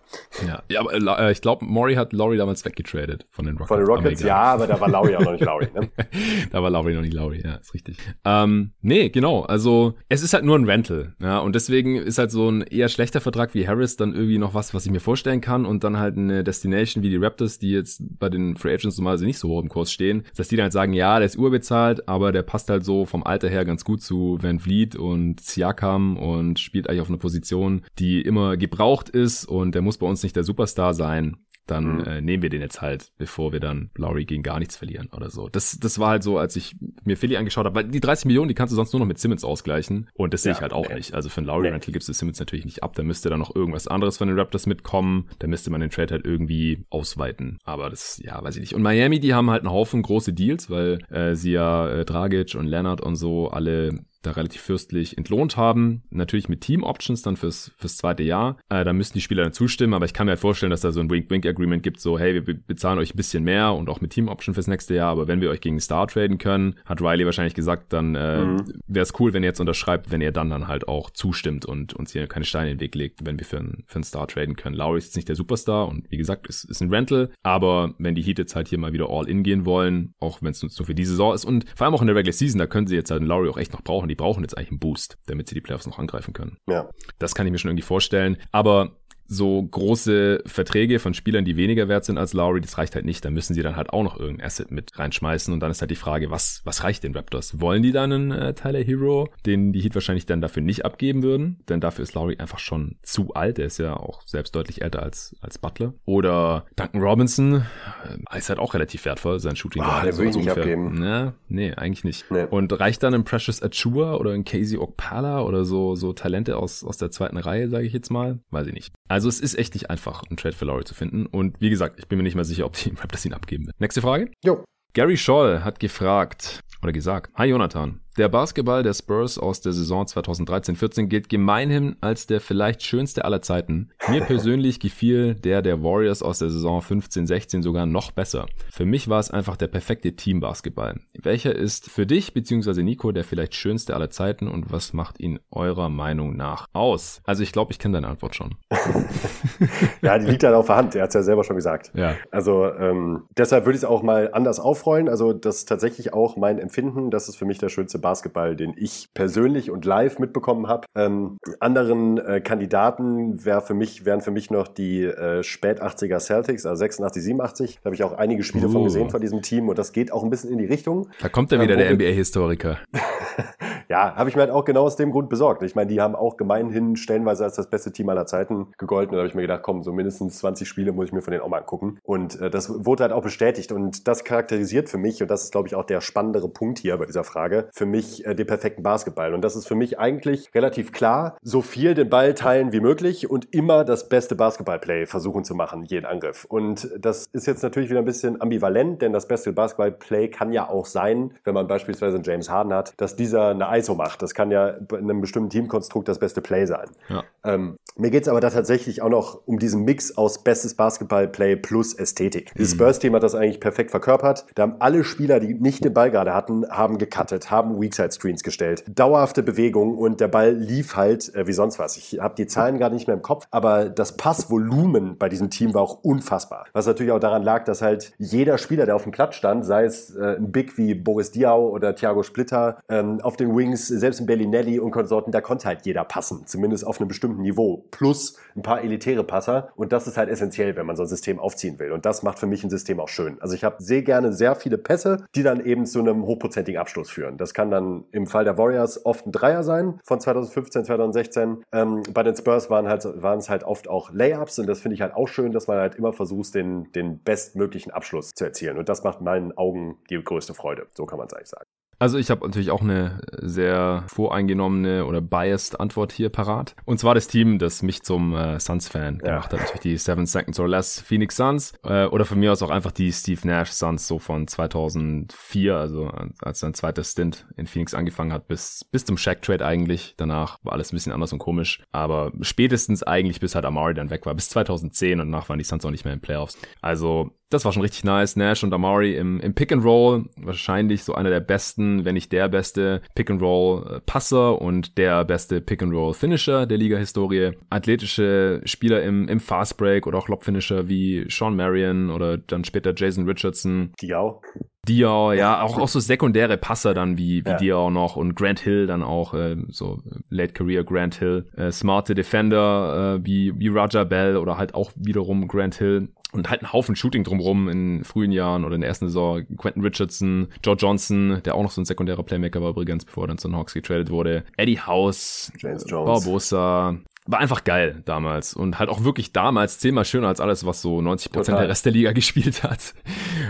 Ja, ja aber äh, ich glaube, Mori hat Laurie damals weggetradet von den Rockets. Von den Rockets, aber ja, aber da war Laurie auch noch nicht Laurie, ne? [LAUGHS] da war Laurie noch nicht Laurie, ja, ist richtig. Ähm, nee, genau, also es ist halt nur ein Rental, ja, und deswegen ist halt so ein eher schlechter Vertrag wie Harris dann irgendwie noch was, was ich mir vorstellen kann und dann halt eine Destination wie die Raptors, die jetzt bei den Free Agents normalerweise nicht so hoch im Kurs stehen, dass die dann halt sagen, ja, der ist überbezahlt, aber der passt halt so vom Alter her ganz gut zu Van Vliet und Siakam und spielt eigentlich auf einer Position, die immer gebraucht ist und der muss bei uns nicht der Superstar sein dann mhm. äh, nehmen wir den jetzt halt, bevor wir dann Lowry gegen gar nichts verlieren oder so. Das, das war halt so, als ich mir Philly angeschaut habe, weil die 30 Millionen, die kannst du sonst nur noch mit Simmons ausgleichen und das ja, sehe ich halt auch nee. nicht. Also für einen Lowry Rental nee. gibst du Simmons natürlich nicht ab, da müsste dann noch irgendwas anderes von den Raptors mitkommen, da müsste man den Trade halt irgendwie ausweiten, aber das, ja, weiß ich nicht. Und Miami, die haben halt einen Haufen große Deals, weil äh, sie ja äh, Dragic und Leonard und so alle da relativ fürstlich entlohnt haben. Natürlich mit Team-Options dann fürs, fürs zweite Jahr. Äh, da müssten die Spieler dann zustimmen, aber ich kann mir halt vorstellen, dass da so ein Wink-Wink-Agreement gibt, so hey, wir bezahlen euch ein bisschen mehr und auch mit Team-Option fürs nächste Jahr, aber wenn wir euch gegen Star traden können, hat Riley wahrscheinlich gesagt, dann äh, mhm. wäre es cool, wenn ihr jetzt unterschreibt, wenn ihr dann dann halt auch zustimmt und uns hier keine Steine in den Weg legt, wenn wir für einen, für einen Star traden können. Lowry ist jetzt nicht der Superstar und wie gesagt, ist, ist ein Rental, aber wenn die Heat jetzt halt hier mal wieder all in gehen wollen, auch wenn es nur für diese Saison ist und vor allem auch in der Regular Season, da können sie jetzt halt einen Lowry auch echt noch brauchen. Die brauchen jetzt eigentlich einen Boost, damit sie die Playoffs noch angreifen können. Ja. Das kann ich mir schon irgendwie vorstellen. Aber so große Verträge von Spielern, die weniger wert sind als Lowry, das reicht halt nicht. Da müssen sie dann halt auch noch irgendein Asset mit reinschmeißen. Und dann ist halt die Frage, was, was reicht den Raptors? Wollen die dann einen äh, Tyler Hero, den die Heat wahrscheinlich dann dafür nicht abgeben würden? Denn dafür ist Lowry einfach schon zu alt. Er ist ja auch selbst deutlich älter als, als Butler. Oder Duncan Robinson äh, ist halt auch relativ wertvoll, sein Shooting. Ah, der will ich nicht abgeben. Ja, nee, eigentlich nicht. Nee. Und reicht dann ein Precious Achua oder ein Casey Okpala oder so, so Talente aus, aus der zweiten Reihe, sage ich jetzt mal? Weiß ich nicht. Also es ist echt nicht einfach, einen Trade für Laurie zu finden. Und wie gesagt, ich bin mir nicht mal sicher, ob die [LAUGHS] Raptors ihn abgeben wird. Nächste Frage? Jo. Gary Scholl hat gefragt oder gesagt, Hi Jonathan, der Basketball der Spurs aus der Saison 2013-14 gilt gemeinhin als der vielleicht schönste aller Zeiten. Mir [LAUGHS] persönlich gefiel der der Warriors aus der Saison 15-16 sogar noch besser. Für mich war es einfach der perfekte Team-Basketball. Welcher ist für dich bzw. Nico der vielleicht schönste aller Zeiten und was macht ihn eurer Meinung nach aus? Also ich glaube, ich kenne deine Antwort schon. [LAUGHS] ja, die liegt dann auf der Hand. Er hat es ja selber schon gesagt. Ja. Also ähm, deshalb würde ich es auch mal anders aufrollen. Also das ist tatsächlich auch mein Empfinden. Das ist für mich der schönste Basketball, den ich persönlich und live mitbekommen habe. Ähm, anderen äh, Kandidaten wär für mich, wären für mich noch die äh, spät 80er Celtics, also 86, 87. Da habe ich auch einige Spiele uh. von gesehen von diesem Team und das geht auch ein bisschen in die Richtung. Da kommt dann wieder ähm, der NBA-Historiker. [LAUGHS] ja, habe ich mir halt auch genau aus dem Grund besorgt. Ich meine, die haben auch gemeinhin stellenweise als das beste Team aller Zeiten gegolten. Und da habe ich mir gedacht, komm, so mindestens 20 Spiele muss ich mir von denen auch mal angucken. Und äh, das wurde halt auch bestätigt. Und das charakterisiert für mich, und das ist, glaube ich, auch der spannendere Punkt hier bei dieser Frage, für mich äh, den perfekten Basketball. Und das ist für mich eigentlich relativ klar, so viel den Ball teilen wie möglich und immer das beste Basketballplay versuchen zu machen, jeden Angriff. Und das ist jetzt natürlich wieder ein bisschen ambivalent, denn das beste Basketballplay kann ja auch sein, wenn man beispielsweise einen James Harden hat, dass dieser eine ISO macht. Das kann ja in einem bestimmten Teamkonstrukt das beste Play sein. Ja. Ähm, mir geht's aber da tatsächlich auch noch um diesen Mix aus bestes Basketball-Play plus Ästhetik. Dieses Spurs-Team hat das eigentlich perfekt verkörpert. Da haben alle Spieler, die nicht den Ball gerade hatten, haben gecuttet, haben Weakside-Screens gestellt. Dauerhafte Bewegung und der Ball lief halt äh, wie sonst was. Ich habe die Zahlen gerade nicht mehr im Kopf, aber das Passvolumen bei diesem Team war auch unfassbar. Was natürlich auch daran lag, dass halt jeder Spieler, der auf dem Platz stand, sei es äh, ein Big wie Boris Diaw oder Thiago Splitter, ähm, auf den Wings, selbst ein Bellinelli und Konsorten, da konnte halt jeder passen, zumindest auf einem bestimmten Niveau. Plus ein paar elitäre Passer und das ist halt essentiell, wenn man so ein System aufziehen will. Und das macht für mich ein System auch schön. Also ich habe sehr gerne sehr viele Pässe, die dann eben zu einem hochprozentigen Abschluss führen. Das kann dann im Fall der Warriors oft ein Dreier sein von 2015, 2016. Ähm, bei den Spurs waren halt waren es halt oft auch Layups und das finde ich halt auch schön, dass man halt immer versucht, den, den bestmöglichen Abschluss zu erzielen. Und das macht meinen Augen die größte Freude. So kann man es eigentlich sagen. Also ich habe natürlich auch eine sehr voreingenommene oder biased Antwort hier parat. Und zwar das Team, das mich zum äh, Suns-Fan Ja. gemacht hat. Natürlich die Seven Seconds or Less Phoenix Suns. Äh, oder von mir aus auch einfach die Steve Nash Suns so von 2004, also als sein zweites Stint in Phoenix angefangen hat, bis, bis zum Shaq-Trade eigentlich. Danach war alles ein bisschen anders und komisch. Aber spätestens eigentlich bis halt Amari dann weg war. Bis 2010 und danach waren die Suns auch nicht mehr in Playoffs. Also das war schon richtig nice. Nash und Amari im, im Pick and Roll. Wahrscheinlich so einer der besten, wenn nicht der beste Pick and Roll äh, Passer und der beste Pick and Roll Finisher der Liga-Historie. Athletische Spieler im, im Fast Break oder auch Lob Finisher wie Sean Marion oder dann später Jason Richardson. Diaw. Diaw, ja, auch, auch so sekundäre Passer dann wie, wie Ja. Diaw noch und Grant Hill dann auch, äh, so Late Career Grant Hill, äh, smarte Defender äh, wie, wie Raja Bell oder halt auch wiederum Grant Hill und halt ein Haufen Shooting drumrum in frühen Jahren oder in der ersten Saison. Quentin Richardson, Joe Johnson, der auch noch so ein sekundärer Playmaker war übrigens, bevor er dann zu den Hawks getradet wurde. Eddie House, James Jones. Barbosa. War einfach geil damals und halt auch wirklich damals zehnmal schöner als alles, was so 90% Total. der Rest der Liga [LAUGHS] gespielt hat.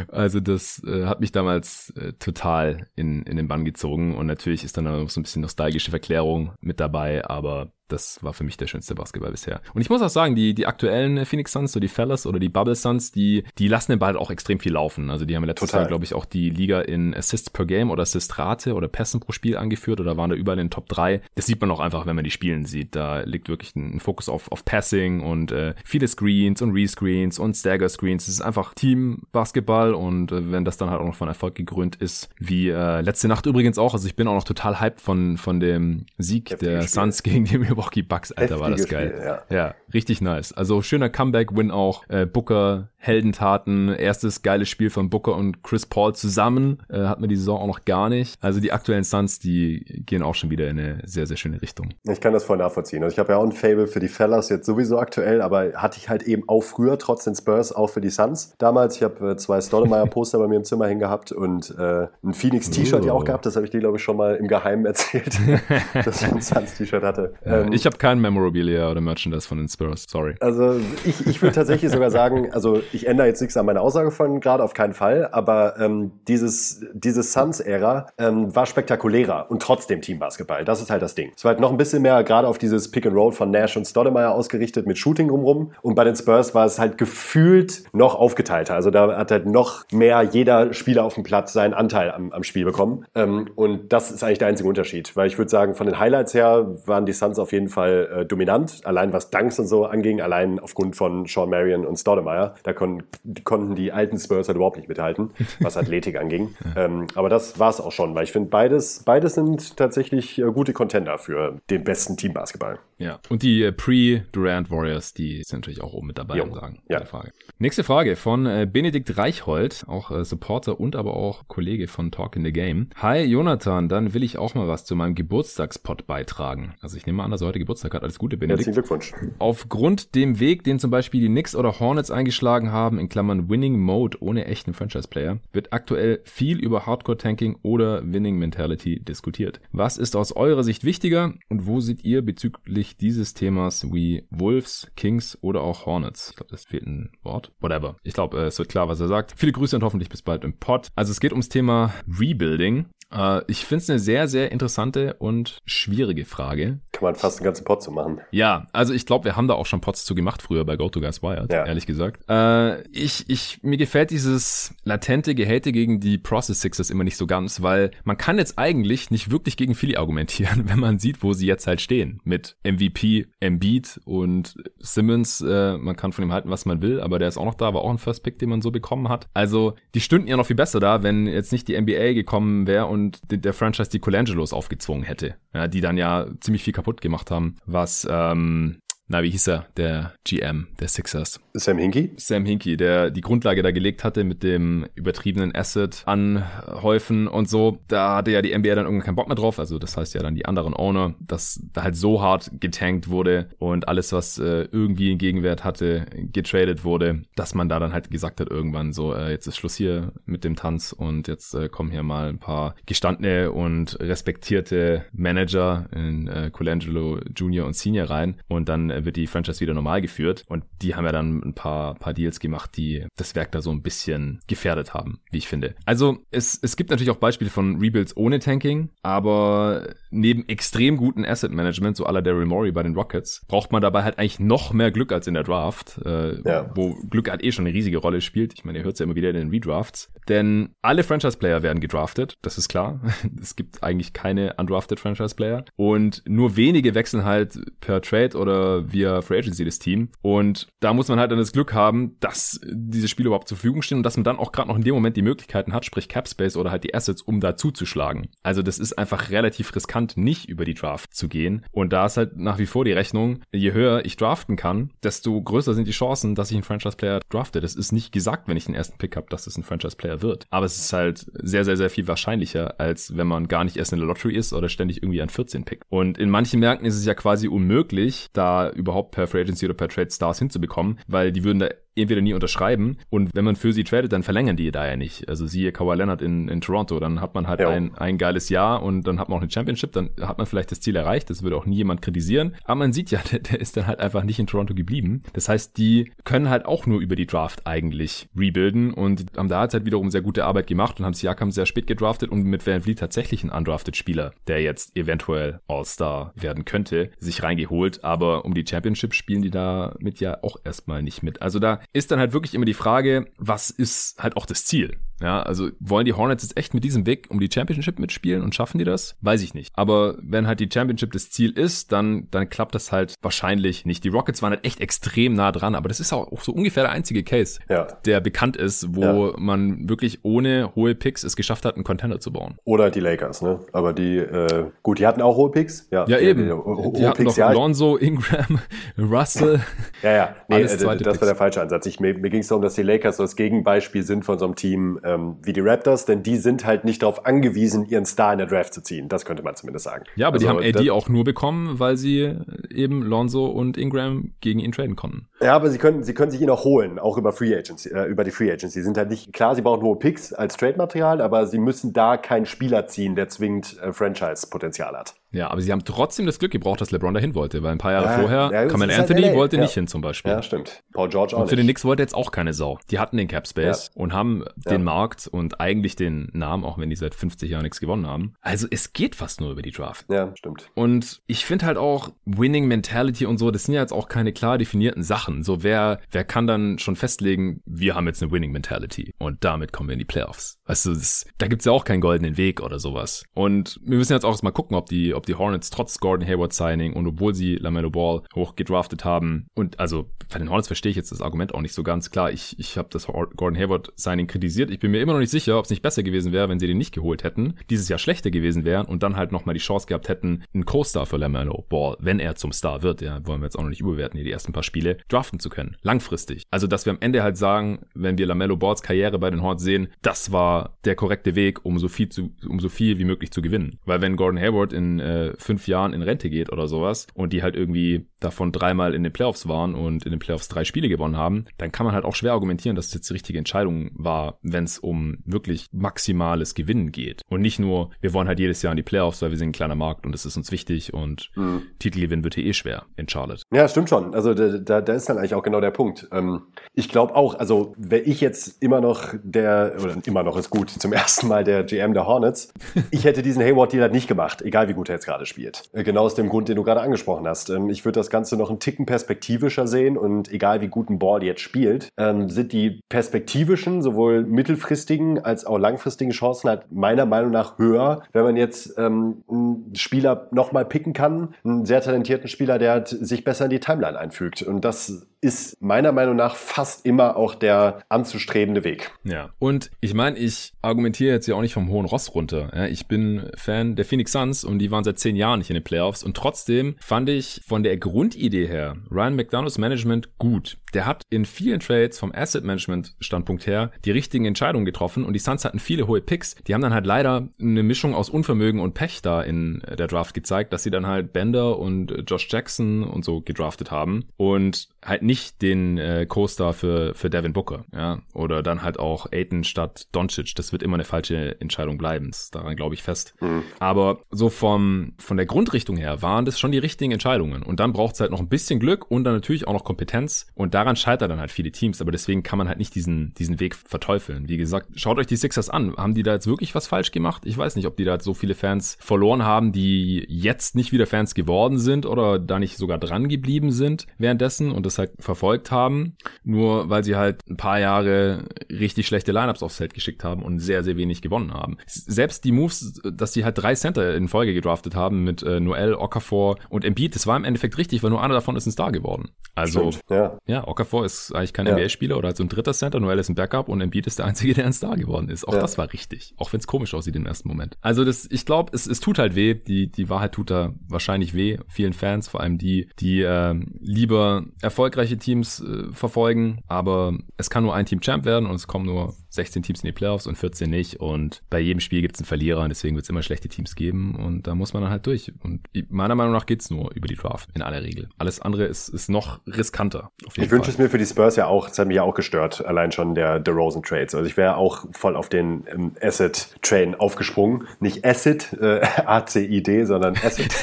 Also das äh, hat mich damals äh, total in, in den Bann gezogen und natürlich ist dann auch so ein bisschen nostalgische Verklärung mit dabei, aber das war für mich der schönste Basketball bisher. Und ich muss auch sagen, die, die aktuellen Phoenix Suns, so die Fellas oder die Bubble Suns, die, die lassen den Ball auch extrem viel laufen. Also die haben letztes Total. Jahr, glaube ich, auch die Liga in Assists per Game oder Assistrate oder Pässen pro Spiel angeführt oder waren da überall in den Top 3. Das sieht man auch einfach, wenn man die Spielen sieht. Da liegt wirklich ein Fokus auf, auf Passing und äh, viele Screens und Rescreens und Stagger Screens. Es ist einfach Team-Basketball und äh, wenn das dann halt auch noch von Erfolg gekrönt ist, wie äh, letzte Nacht übrigens auch. Also ich bin auch noch total hyped von, von dem Sieg der. Suns gegen die [LAUGHS] Milwaukee Bucks. Alter, war das geil. Spiel, ja. Ja, richtig nice. Also schöner Comeback-Win auch. Äh, Booker, Heldentaten, erstes geiles Spiel von Booker und Chris Paul zusammen. Äh, hat man die Saison auch noch gar nicht. Also die aktuellen Suns, die gehen auch schon wieder in eine sehr, sehr schöne Richtung. Ich kann das voll nachvollziehen. Also ich habe ja auch ein Fable für die Fellas jetzt sowieso aktuell, aber hatte ich halt eben auch früher, trotz den Spurs, auch für die Suns. Damals, ich habe äh, zwei Stoudemire-Poster bei mir im Zimmer hängen gehabt und äh, ein Phoenix-T-Shirt ja auch Oh. gehabt. Das habe ich dir, glaube ich, schon mal im Geheimen [LAUGHS] erzählt, [LAUGHS] dass ich ein Suns-T-Shirt hatte. Äh, Ähm, ich habe kein Memorabilia oder Merchandise von den Spurs, sorry. Also ich, ich würde tatsächlich sogar sagen, also ich ändere jetzt nichts an meiner Aussage von gerade auf keinen Fall, aber ähm, dieses, diese Suns-Ära ähm, war spektakulärer und trotzdem Teambasketball. Das ist halt das Ding. Es war halt noch ein bisschen mehr gerade auf dieses Pick and Roll von Nash und Stoudemire ausgerichtet mit Shooting drumrum. Und bei den Spurs war es halt gefühlt noch aufgeteilter. Also da hat halt noch mehr jeder Spieler auf dem Platz seinen Anteil am, am Spiel bekommen. Ähm, und das ist eigentlich der einzige Unterschied. Weil ich würde sagen, von den Highlights her waren die Suns auf jeden Fall äh, dominant. Allein was Dunks und so anging, allein aufgrund von Sean Marion und Stoudemire. Da kon konnten die alten Spurs halt überhaupt nicht mithalten, was Athletik [LAUGHS] anging. Ähm, aber das war es auch schon, weil ich finde, beides, beides sind tatsächlich äh, gute Contender für den besten Teambasketball. Ja. Und die äh, Pre-Durant Warriors, die sind natürlich auch oben mit dabei, Jo. sagen. Ja. Frage. Nächste Frage von äh, Benedikt Reichhold, auch äh, Supporter und aber auch Kollege von Talk in the Game. Hi Jonathan, dann will ich auch mal was zu meinem Geburtstagspot beitragen. Also ich nehme an, dass er heute Geburtstag hat. Alles Gute, Benedikt. Herzlichen Glückwunsch. Aufgrund dem Weg, den zum Beispiel die Knicks oder Hornets eingeschlagen haben, in Klammern Winning Mode ohne echten Franchise-Player, wird aktuell viel über Hardcore-Tanking oder Winning Mentality diskutiert. Was ist aus eurer Sicht wichtiger und wo seht ihr bezüglich dieses Themas wie Wolves, Kings oder auch Hornets? Ich glaube, das fehlt ein Wort. Whatever. Ich glaube, äh, es wird klar, was er sagt. Viele Grüße und hoffentlich bis bald im Pod. Also es geht ums Thema Rebuilding. Äh, ich finde es eine sehr, sehr interessante und schwierige Frage. Kann man fast einen ganzen Pot zu machen. Ja, also ich glaube, wir haben da auch schon Pots zu gemacht früher bei GoToGuys Wired, ja. ehrlich gesagt. Äh, ich, ich, mir gefällt dieses latente Gehate gegen die Process Sixers immer nicht so ganz, weil man kann jetzt eigentlich nicht wirklich gegen Philly argumentieren, [LAUGHS] wenn man sieht, wo sie jetzt halt stehen. Mit MVP, Embiid und Simmons. Äh, man kann von ihm halten, was man will, aber der ist auch noch da, war auch ein First Pick, den man so bekommen hat. Also die stünden ja noch viel besser da, wenn jetzt nicht die NBA gekommen wäre und der Franchise die Colangelos aufgezwungen hätte. Ja, die dann ja ziemlich viel kaputt gemacht haben, was ähm, na, wie hieß er, der GM der Sixers? Sam Hinkie? Sam Hinkie, der die Grundlage da gelegt hatte mit dem übertriebenen Asset anhäufen und so. Da hatte ja die NBA dann irgendwann keinen Bock mehr drauf. Also das heißt ja dann die anderen Owner, dass da halt so hart getankt wurde und alles, was äh, irgendwie einen Gegenwert hatte, getradet wurde, dass man da dann halt gesagt hat irgendwann so, äh, jetzt ist Schluss hier mit dem Tanz und jetzt äh, kommen hier mal ein paar gestandene und respektierte Manager in äh, Colangelo Junior und Senior rein und dann äh, wird die Franchise wieder normal geführt. Und die haben ja dann ein paar, paar Deals gemacht, die das Werk da so ein bisschen gefährdet haben, wie ich finde. Also es, es gibt natürlich auch Beispiele von Rebuilds ohne Tanking, aber neben extrem guten Asset Management, so à la Daryl Morey bei den Rockets, braucht man dabei halt eigentlich noch mehr Glück als in der Draft, äh, ja. wo Glück halt eh schon eine riesige Rolle spielt. Ich meine, ihr hört es ja immer wieder in den Redrafts. Denn alle Franchise-Player werden gedraftet, das ist klar. [LAUGHS] es gibt eigentlich keine undrafted Franchise-Player. Und nur wenige wechseln halt per Trade oder via Free Agency das Team. Und da muss man halt dann das Glück haben, dass diese Spiele überhaupt zur Verfügung stehen und dass man dann auch gerade noch in dem Moment die Möglichkeiten hat, sprich Cap Space oder halt die Assets, um da zuzuschlagen. Also das ist einfach relativ riskant, nicht über die Draft zu gehen. Und da ist halt nach wie vor die Rechnung, je höher ich draften kann, desto größer sind die Chancen, dass ich einen Franchise-Player drafte. Das ist nicht gesagt, wenn ich den ersten Pick habe, dass es ein Franchise-Player wird. Aber es ist halt sehr, sehr, sehr viel wahrscheinlicher, als wenn man gar nicht erst in der Lottery ist oder ständig irgendwie an 14 pickt. Und in manchen Märkten ist es ja quasi unmöglich, da überhaupt per Free Agency oder per Trade Stars hinzubekommen, weil die würden da entweder nie unterschreiben und wenn man für sie tradet, dann verlängern die da ja nicht. Also siehe Kawhi Leonard in, in Toronto, dann hat man halt ja. ein, ein geiles Jahr und dann hat man auch eine Championship, dann hat man vielleicht das Ziel erreicht, das würde auch nie jemand kritisieren, aber man sieht ja, [LAUGHS] der, der ist dann halt einfach nicht in Toronto geblieben. Das heißt, die können halt auch nur über die Draft eigentlich rebuilden und haben da halt wiederum sehr gute Arbeit gemacht und haben Siakam sehr spät gedraftet und mit Van Vliet tatsächlich einen undrafted Spieler, der jetzt eventuell All-Star werden könnte, sich reingeholt, aber um die Championship spielen die da mit ja auch erstmal nicht mit. Also da ist dann halt wirklich immer die Frage, was ist halt auch das Ziel? Ja, also wollen die Hornets jetzt echt mit diesem Weg um die Championship mitspielen und schaffen die das? Weiß ich nicht. Aber wenn halt die Championship das Ziel ist, dann, dann klappt das halt wahrscheinlich nicht. Die Rockets waren halt echt extrem nah dran, aber das ist auch, so ungefähr der einzige Case, ja. der bekannt ist, wo ja. man wirklich ohne hohe Picks es geschafft hat, einen Contender zu bauen. Oder die Lakers, ne? Aber die, äh, gut, die hatten auch hohe Picks. Ja, ja eben. Die, die, die hatten Picks, noch Alonso, Ingram, [LAUGHS] Russell. ja, ja. Nee, äh, das war der falsche Ansatz. Ich, mir mir ging es darum, dass die Lakers so das Gegenbeispiel sind von so einem Team, ähm, wie die Raptors, denn die sind halt nicht darauf angewiesen, ihren Star in der Draft zu ziehen. Das könnte man zumindest sagen. Ja, aber also, die haben AD auch nur bekommen, weil sie eben Lonzo und Ingram gegen ihn traden konnten. Ja, aber sie können, sie können sich ihn auch holen, auch über Free Agency, äh, über die Free Agency. Sie sind halt nicht, klar, sie brauchen hohe Picks als Trade-Material, aber sie müssen da keinen Spieler ziehen, der zwingend äh, Franchise-Potenzial hat. Ja, aber sie haben trotzdem das Glück gebraucht, dass LeBron dahin wollte, weil ein paar Jahre ja, vorher ja, Carmelo halt Anthony halt wollte ja. nicht hin zum Beispiel. Ja, stimmt. Paul George auch Und für den Knicks wollte jetzt auch keine Sau. Die hatten den Cap Space und haben den Markt und eigentlich den Namen, auch wenn die seit 50 Jahren nichts gewonnen haben. Also es geht fast nur über die Draft. Ja, stimmt. Und ich finde halt auch Winning Mentality und so, das sind ja jetzt auch keine klar definierten Sachen. So wer, wer kann dann schon festlegen, wir haben jetzt eine Winning Mentality und damit kommen wir in die Playoffs. Weißt du, das, da gibt's ja auch keinen goldenen Weg oder sowas. Und wir müssen jetzt auch erstmal gucken, ob die, ob die Hornets trotz Gordon Hayward Signing und obwohl sie LaMelo Ball hoch gedraftet haben und also bei den Hornets verstehe ich jetzt das Argument auch nicht so ganz klar. Ich, ich habe das Gordon Hayward Signing kritisiert. Ich bin mir immer noch nicht sicher, ob es nicht besser gewesen wäre, wenn sie den nicht geholt hätten, dieses Jahr schlechter gewesen wären und dann halt nochmal die Chance gehabt hätten, einen Co-Star für LaMelo Ball, wenn er zum Star wird, ja, wollen wir jetzt auch noch nicht überwerten, hier die ersten paar Spiele, draften zu können. Langfristig. Also, dass wir am Ende halt sagen, wenn wir LaMelo Balls Karriere bei den Hornets sehen, das war der korrekte Weg, um so viel zu, um so viel wie möglich zu gewinnen. Weil wenn Gordon Hayward in äh, fünf Jahren in Rente geht oder sowas und die halt irgendwie davon dreimal in den Playoffs waren und in den Playoffs drei Spiele gewonnen haben, dann kann man halt auch schwer argumentieren, dass es jetzt die richtige Entscheidung war, wenn es um wirklich maximales Gewinnen geht. Und nicht nur, wir wollen halt jedes Jahr in die Playoffs, weil wir sind ein kleiner Markt und es ist uns wichtig und mhm. Titelgewinn wird hier eh schwer in Charlotte. Ja, stimmt schon. Also da, da, da ist dann eigentlich auch genau der Punkt. Ähm, ich glaube auch, also wäre ich jetzt immer noch der, oder immer noch ist gut, zum [LAUGHS] ersten Mal der GM der Hornets, ich hätte diesen Hayward-Deal halt nicht gemacht, egal wie gut er jetzt gerade spielt. Äh, genau aus dem Grund, den du gerade angesprochen hast. Ähm, ich würde das Ganze noch einen Ticken perspektivischer sehen und egal wie gut ein Ball jetzt spielt, ähm, sind die perspektivischen, sowohl mittelfristigen als auch langfristigen Chancen halt meiner Meinung nach höher, wenn man jetzt ähm, einen Spieler nochmal picken kann, einen sehr talentierten Spieler, der halt sich besser in die Timeline einfügt. Und das ist meiner Meinung nach fast immer auch der anzustrebende Weg. Ja. Und ich meine, ich argumentiere jetzt ja auch nicht vom hohen Ross runter. Ja, ich bin Fan der Phoenix Suns und die waren seit zehn Jahren nicht in den Playoffs und trotzdem fand ich von der Grundidee her Ryan McDonalds Management gut. Der hat in vielen Trades vom Asset Management Standpunkt her die richtigen Entscheidungen getroffen und die Suns hatten viele hohe Picks. Die haben dann halt leider eine Mischung aus Unvermögen und Pech da in der Draft gezeigt, dass sie dann halt Bender und Josh Jackson und so gedraftet haben und halt nicht den äh, Co-Star für, für Devin Booker, ja, oder dann halt auch Aiton statt Doncic. Das wird immer eine falsche Entscheidung bleiben. Das daran glaube ich fest. Mhm. Aber so vom, von der Grundrichtung her waren das schon die richtigen Entscheidungen. Und dann braucht es halt noch ein bisschen Glück und dann natürlich auch noch Kompetenz. Und daran scheitern dann halt viele Teams. Aber deswegen kann man halt nicht diesen, diesen Weg verteufeln. Wie gesagt, schaut euch die Sixers an. Haben die da jetzt wirklich was falsch gemacht? Ich weiß nicht, ob die da so viele Fans verloren haben, die jetzt nicht wieder Fans geworden sind oder da nicht sogar dran geblieben sind währenddessen und das halt verfolgt haben. Nur weil sie halt ein paar Jahre richtig schlechte Lineups aufs Feld geschickt haben und sehr, sehr wenig gewonnen haben. Selbst die Moves, dass die halt drei Center in Folge gedraftet haben mit äh, Noel, Okafor und Embiid, das war im Endeffekt richtig, weil nur einer davon ist ein Star geworden. Also, Stimmt, ja. ja, Okafor ist eigentlich kein ja. NBA-Spieler oder halt so ein dritter Center, Noel ist ein Backup und Embiid ist der einzige, der ein Star geworden ist. Auch ja. das war richtig. Auch wenn es komisch aussieht im ersten Moment. Also das, ich glaube, es, es tut halt weh. Die, die Wahrheit tut da wahrscheinlich weh. Vielen Fans, vor allem die, die äh, lieber erfolgreiche Teams äh, verfolgen. Aber es kann nur ein Team Champ werden und es kommen nur 16 Teams in die Playoffs und 14 nicht. Und bei jedem Spiel gibt es einen Verlierer und deswegen wird es immer schlechte Teams geben und da muss man dann halt durch. Und meiner Meinung nach geht's nur über die Draft in aller Regel. Alles andere ist, ist noch riskanter. ich wünsche es mir für die Spurs ja auch, das hat mich ja auch gestört, allein schon der DeRozan Trades. Also ich wäre auch voll auf den ähm, Asset Train aufgesprungen. Nicht Asset, äh, [LAUGHS] A-C-I-D, sondern Asset.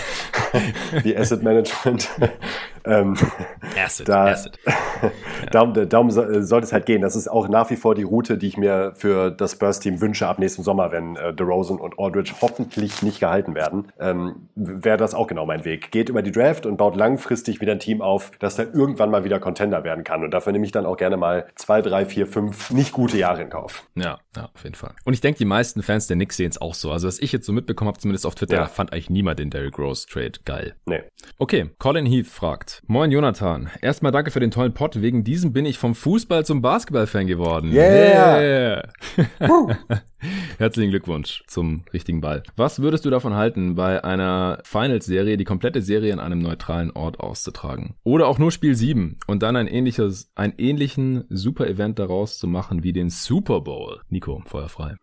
[LAUGHS] wie Asset Management. [LAUGHS] ähm, Acid, da, Acid. darum, darum sollte es halt gehen. Das ist auch nach wie vor die Route, die ich mir für das Spurs-Team wünsche ab nächstem Sommer, wenn äh, DeRozan und Aldridge hoffentlich nicht gehalten werden. Ähm, Wäre das auch genau mein Weg. Geht über die Draft und baut langfristig wieder ein Team auf, das dann irgendwann mal wieder Contender werden kann. Und dafür nehme ich dann auch gerne mal zwei, drei, vier, fünf nicht gute Jahre in Kauf. Ja, ja, auf jeden Fall. Und ich denke, die meisten Fans der Knicks sehen es auch so. Also, was ich jetzt so mitbekommen habe, zumindest auf Twitter, ja. fand eigentlich niemand den Derrick Rose Trade geil. Nee. Okay, Colin Heath fragt. Moin Jonathan. Erstmal danke für den tollen Pod. Wegen diesem bin ich vom Fußball zum Basketball-Fan geworden. Yeah! yeah. Yeah. [LAUGHS] Herzlichen Glückwunsch zum richtigen Ball. Was würdest du davon halten, bei einer Finals-Serie die komplette Serie in einem neutralen Ort auszutragen? Oder auch nur Spiel 7 und dann ein ähnliches, einen ähnlichen Super-Event daraus zu machen wie den Super Bowl? Nico, feuerfrei.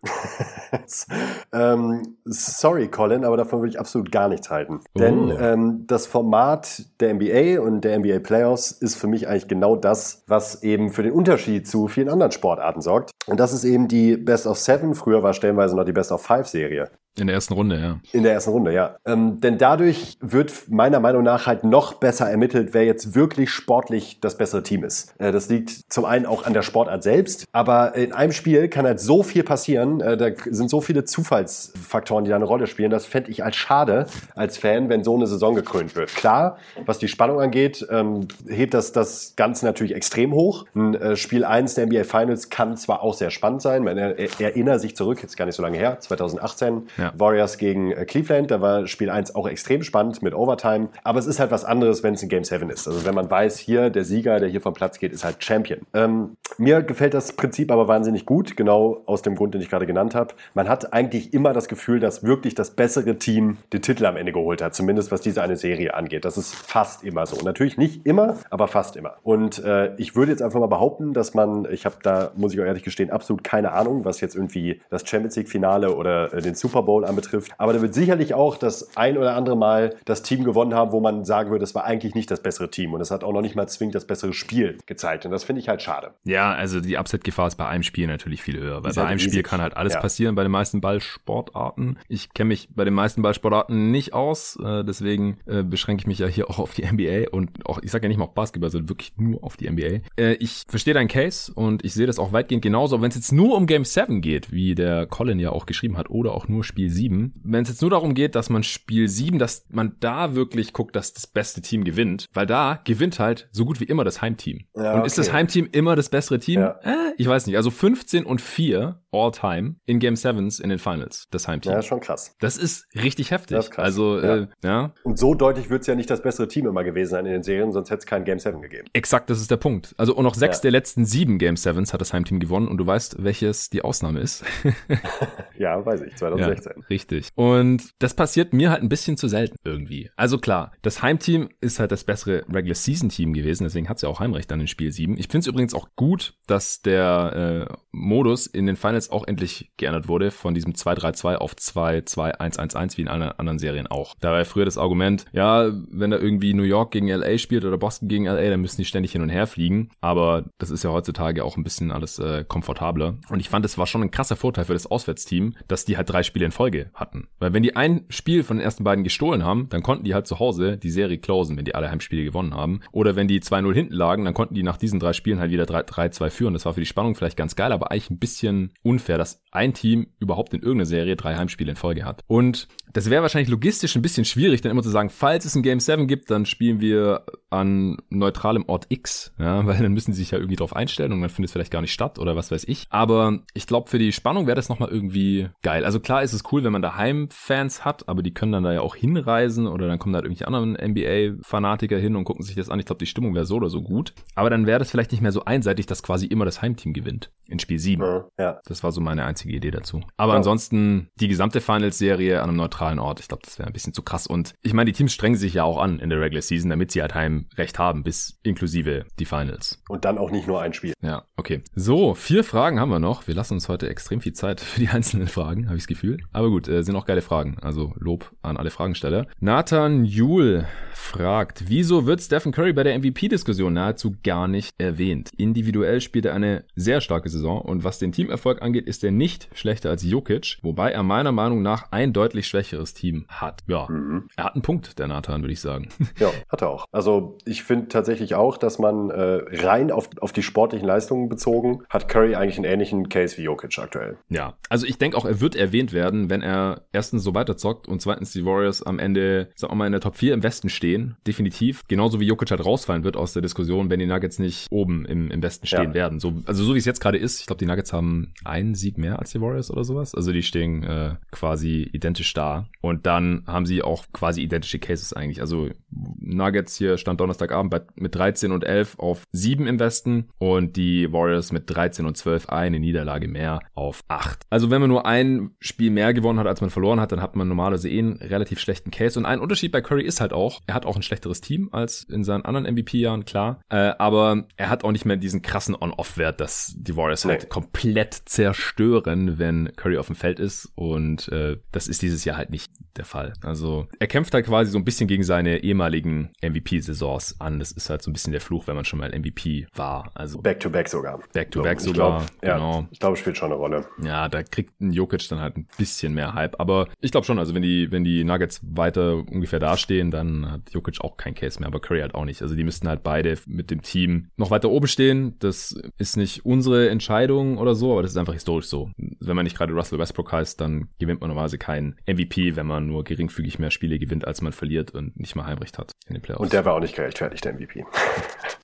[LAUGHS] ähm, sorry, Colin, aber davon würde ich absolut gar nichts halten. Oh. Denn ähm, das Format der NBA und der NBA Playoffs ist für mich eigentlich genau das, was eben für den Unterschied zu vielen anderen Sportarten sorgt. Und das ist eben die Best of Seven. Früher war stellenweise noch die Best of Five Serie. In der ersten Runde, ja. In der ersten Runde, ja. Ähm, denn dadurch wird meiner Meinung nach halt noch besser ermittelt, wer jetzt wirklich sportlich das bessere Team ist. Äh, das liegt zum einen auch an der Sportart selbst, aber in einem Spiel kann halt so viel passieren. Äh, da sind so viele Zufallsfaktoren, die da eine Rolle spielen. Das fände ich als schade als Fan, wenn so eine Saison gekrönt wird. Klar, was die Spannung angeht, ähm, hebt das das Ganze natürlich extrem hoch. Ein äh, Spiel 1 der NBA Finals kann zwar auch sehr spannend sein. Man erinnert sich zurück, jetzt gar nicht so lange her, 2018. Ja Warriors gegen äh, Cleveland. Da war Spiel 1 auch extrem spannend mit Overtime. Aber es ist halt was anderes, wenn es in Game 7 ist. Also wenn man weiß, hier der Sieger, der hier vom Platz geht, ist halt Champion. Ähm, mir gefällt das Prinzip aber wahnsinnig gut, genau aus dem Grund, den ich gerade genannt habe. Man hat eigentlich immer das Gefühl, dass wirklich das bessere Team den Titel am Ende geholt hat, zumindest was diese eine Serie angeht. Das ist fast immer so. Natürlich nicht immer, aber fast immer. Und äh, ich würde jetzt einfach mal behaupten, dass man, ich habe da, muss ich auch ehrlich gestehen, absolut keine Ahnung, was jetzt irgendwie das Champions League Finale oder äh, den Super Bowl Bowl anbetrifft. Aber da wird sicherlich auch das ein oder andere Mal das Team gewonnen haben, wo man sagen würde, es war eigentlich nicht das bessere Team. Und es hat auch noch nicht mal zwingend das bessere Spiel gezeigt. Und das finde ich halt schade. Ja, also die Upset-Gefahr ist bei einem Spiel natürlich viel höher. Weil bei halt einem riesig. Spiel kann halt alles ja. passieren bei den meisten Ballsportarten. Ich kenne mich bei den meisten Ballsportarten nicht aus. Äh, deswegen äh, beschränke ich mich ja hier auch auf die NBA und auch, ich sage ja nicht mal auf Basketball, sondern wirklich nur auf die NBA. Äh, ich verstehe deinen Case und ich sehe das auch weitgehend genauso. Wenn es jetzt nur um Game 7 geht, wie der Colin ja auch geschrieben hat, oder auch nur Spiel 7, wenn es jetzt nur darum geht, dass man Spiel 7, dass man da wirklich guckt, dass das beste Team gewinnt, weil da gewinnt halt so gut wie immer das Heimteam. Ja, und ist das Heimteam immer das bessere Team? Ja. Äh, ich weiß nicht. Also 15 und 4 all-time in Game 7s in den Finals, das Heimteam. Ja, schon krass. Das ist richtig heftig. Das ist krass. Also, ja. Äh, ja. Und so deutlich wird es ja nicht das bessere Team immer gewesen sein in den Serien, sonst hätte es kein Game 7 gegeben. Exakt, das ist der Punkt. Also, und noch sechs ja. der letzten sieben Game 7s hat das Heimteam gewonnen und du weißt, welches die Ausnahme ist. [LAUGHS] ja, weiß ich, 2016. Ja, richtig. Und das passiert mir halt ein bisschen zu selten irgendwie. Also klar, das Heimteam ist halt das bessere Regular Season Team gewesen, deswegen hat ja auch Heimrecht dann in Spiel 7. Ich finde es übrigens auch gut, dass der äh, Modus in den Finals auch endlich geändert wurde von diesem 2-3-2 auf 2-2-1-1-1 wie in allen anderen Serien auch. Da war ja früher das Argument, ja, wenn da irgendwie New York gegen LA spielt oder Boston gegen LA, dann müssen die ständig hin und her fliegen. Aber das ist ja heutzutage auch ein bisschen alles äh, komfortabler. Und ich fand, es war schon ein krasser Vorteil für das Auswärtsteam, dass die halt drei Spiele in Folge hatten. Weil wenn die ein Spiel von den ersten beiden gestohlen haben, dann konnten die halt zu Hause die Serie closen, wenn die alle Heimspiele gewonnen haben. Oder wenn die 2-0 hinten lagen, dann konnten die nach diesen drei Spielen halt wieder 3-2 führen. Das war für die Spannung vielleicht ganz geil, aber eigentlich ein bisschen unfair, dass ein Team überhaupt in irgendeiner Serie drei Heimspiele in Folge hat. Und das wäre wahrscheinlich logistisch ein bisschen schwierig, dann immer zu sagen, falls es ein Game 7 gibt, dann spielen wir an neutralem Ort X, ja, [LAUGHS] weil dann müssen sie sich ja irgendwie drauf einstellen und dann findet es vielleicht gar nicht statt oder was weiß ich. Aber ich glaube, für die Spannung wäre das nochmal irgendwie geil. Also klar ist es cool, wenn man daheim Fans hat, aber die können dann da ja auch hinreisen oder dann kommen da irgendwelche anderen NBA-Fanatiker hin und gucken sich das an. Ich glaube, die Stimmung wäre so oder so gut. Aber dann wäre das vielleicht nicht mehr so einseitig, dass quasi immer das Heimteam gewinnt in Spiel 7. Ja. Das war so meine einzige Idee dazu. Aber ja. ansonsten die gesamte Finals-Serie an einem neutralen Ort. Ich glaube, das wäre ein bisschen zu krass. Und ich meine, die Teams strengen sich ja auch an in der Regular Season, damit sie halt Heimrecht haben, bis inklusive die Finals. Und dann auch nicht nur ein Spiel. Ja, okay. So, vier Fragen haben wir noch. Wir lassen uns heute extrem viel Zeit für die [LAUGHS] einzelnen Fragen, habe ich das Gefühl. Aber gut, äh, sind auch geile Fragen. Also Lob an alle Fragensteller. Nathan Juhl fragt, wieso wird Stephen Curry bei der MVP-Diskussion nahezu gar nicht erwähnt? Individuell spielt er eine sehr starke Saison und was den Teamerfolg angeht, ist er nicht schlechter als Jokic, wobei er meiner Meinung nach ein deutlich schwächeres Team hat. Ja, mhm. er hat einen Punkt, der Nathan, würde ich sagen. [LAUGHS] Ja, hat er auch. Also ich finde tatsächlich auch, dass man äh, rein auf, auf die sportlichen Leistungen bezogen, hat Curry eigentlich einen ähnlichen Case wie Jokic aktuell. Ja, also ich denke auch, er wird erwähnt werden, wenn er erstens so weiterzockt und zweitens die Warriors am Ende, sagen wir mal, in der Top 4 im Westen stehen. Definitiv. Genauso wie Jokic halt rausfallen wird aus der Diskussion, wenn die Nuggets nicht oben im, im Westen stehen ja. werden. So, also so wie es jetzt gerade ist, ich glaube, die Nuggets haben einen Sieg mehr als die Warriors oder sowas. Also die stehen äh, quasi identisch da. Und dann haben sie auch quasi identische Cases eigentlich. Also Nuggets hier stand Donnerstagabend bei, mit 13 und 11 auf 7 im Westen und die Warriors mit 13 und 12 eine Niederlage mehr auf 8. Also wenn man nur ein Spiel mehr gewonnen hat, als man verloren hat, dann hat man normalerweise eh einen relativ schlechten Case. Und ein Unterschied bei Curry ist halt auch, er hat auch ein schlechteres Team als in seinen anderen MVP-Jahren, klar. Äh, aber er hat auch nicht mehr diesen krassen On-Off-Wert, dass die Warriors nee. halt komplett zerstören, wenn Curry auf dem Feld ist. Und äh, das ist dieses Jahr halt nicht der Fall. Also er kämpft halt quasi so ein bisschen gegen seine ehemaligen MVP-Saisons an. Das ist halt so ein bisschen der Fluch, wenn man schon mal MVP war. Also Back-to-Back -back sogar. Back-to-Back -back sogar. Glaub, genau. Ja, ich glaube, spielt schon eine Rolle. Ja, da kriegt ein Jokic dann halt ein bisschen mehr Hype. Aber ich glaube schon, also wenn die, wenn die Nuggets weiter ungefähr dastehen, dann hat Jokic auch kein Case mehr, aber Curry halt auch nicht. Also die müssten halt beide mit dem Team noch weiter oben stehen. Das ist nicht unsere Entscheidung oder so, aber das ist einfach historisch so. Wenn man nicht gerade Russell Westbrook heißt, dann gewinnt man normalerweise keinen MVP, wenn man nur geringfügig mehr Spiele gewinnt, als man verliert und nicht mal Heimrecht hat in den Playoffs. Und der war auch nicht gerechtfertigt, der MVP. [LAUGHS]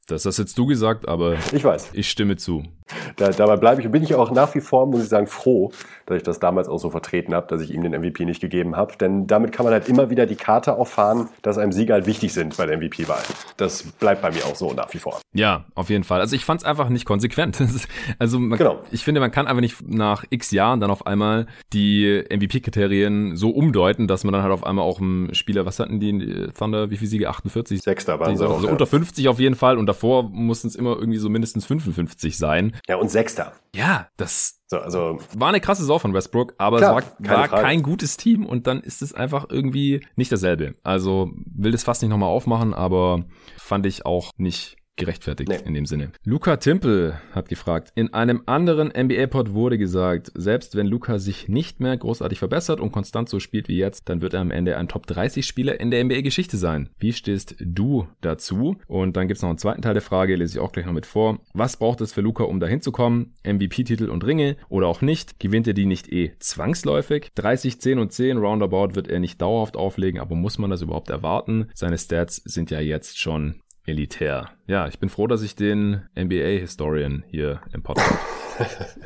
Das hast jetzt du gesagt, aber ich weiß. Ich stimme zu. Da, dabei bleibe ich und bin ich auch nach wie vor, muss ich sagen, froh, dass ich das damals auch so vertreten habe, dass ich ihm den MVP nicht gegeben habe. Denn damit kann man halt immer wieder die Karte auffahren, dass einem Siege halt wichtig sind bei der MVP-Wahl. Das bleibt bei mir auch so nach wie vor. Ja, auf jeden Fall. Also ich fand es einfach nicht konsequent. [LAUGHS] also man, genau. ich finde, man kann einfach nicht nach x Jahren dann auf einmal die MVP-Kriterien so umdeuten, dass man dann halt auf einmal auch einen Spieler, was hatten die äh, Thunder, wie viele Siege? 48? Sechster waren sie auch, Also ja. unter 50 auf jeden Fall und davor mussten es immer irgendwie so mindestens 55 sein. Ja, und Sechster. Ja, das so, also war eine krasse Saison von Westbrook, aber klar, es war, war kein gutes Team und dann ist es einfach irgendwie nicht dasselbe. Also will das fast nicht nochmal aufmachen, aber fand ich auch nicht gerechtfertigt nee. in dem Sinne. Luca Timpel hat gefragt, in einem anderen NBA-Pod wurde gesagt, selbst wenn Luca sich nicht mehr großartig verbessert und konstant so spielt wie jetzt, dann wird er am Ende ein Top 30 Spieler in der NBA-Geschichte sein. Wie stehst du dazu? Und dann gibt's noch einen zweiten Teil der Frage, lese ich auch gleich noch mit vor. Was braucht es für Luca, um dahin zu kommen? MVP-Titel und Ringe oder auch nicht? Gewinnt er die nicht eh zwangsläufig? 30, 10 und 10 roundabout wird er nicht dauerhaft auflegen, aber muss man das überhaupt erwarten? Seine Stats sind ja jetzt schon elitär. Ja, ich bin froh, dass ich den NBA-Historian hier im Podcast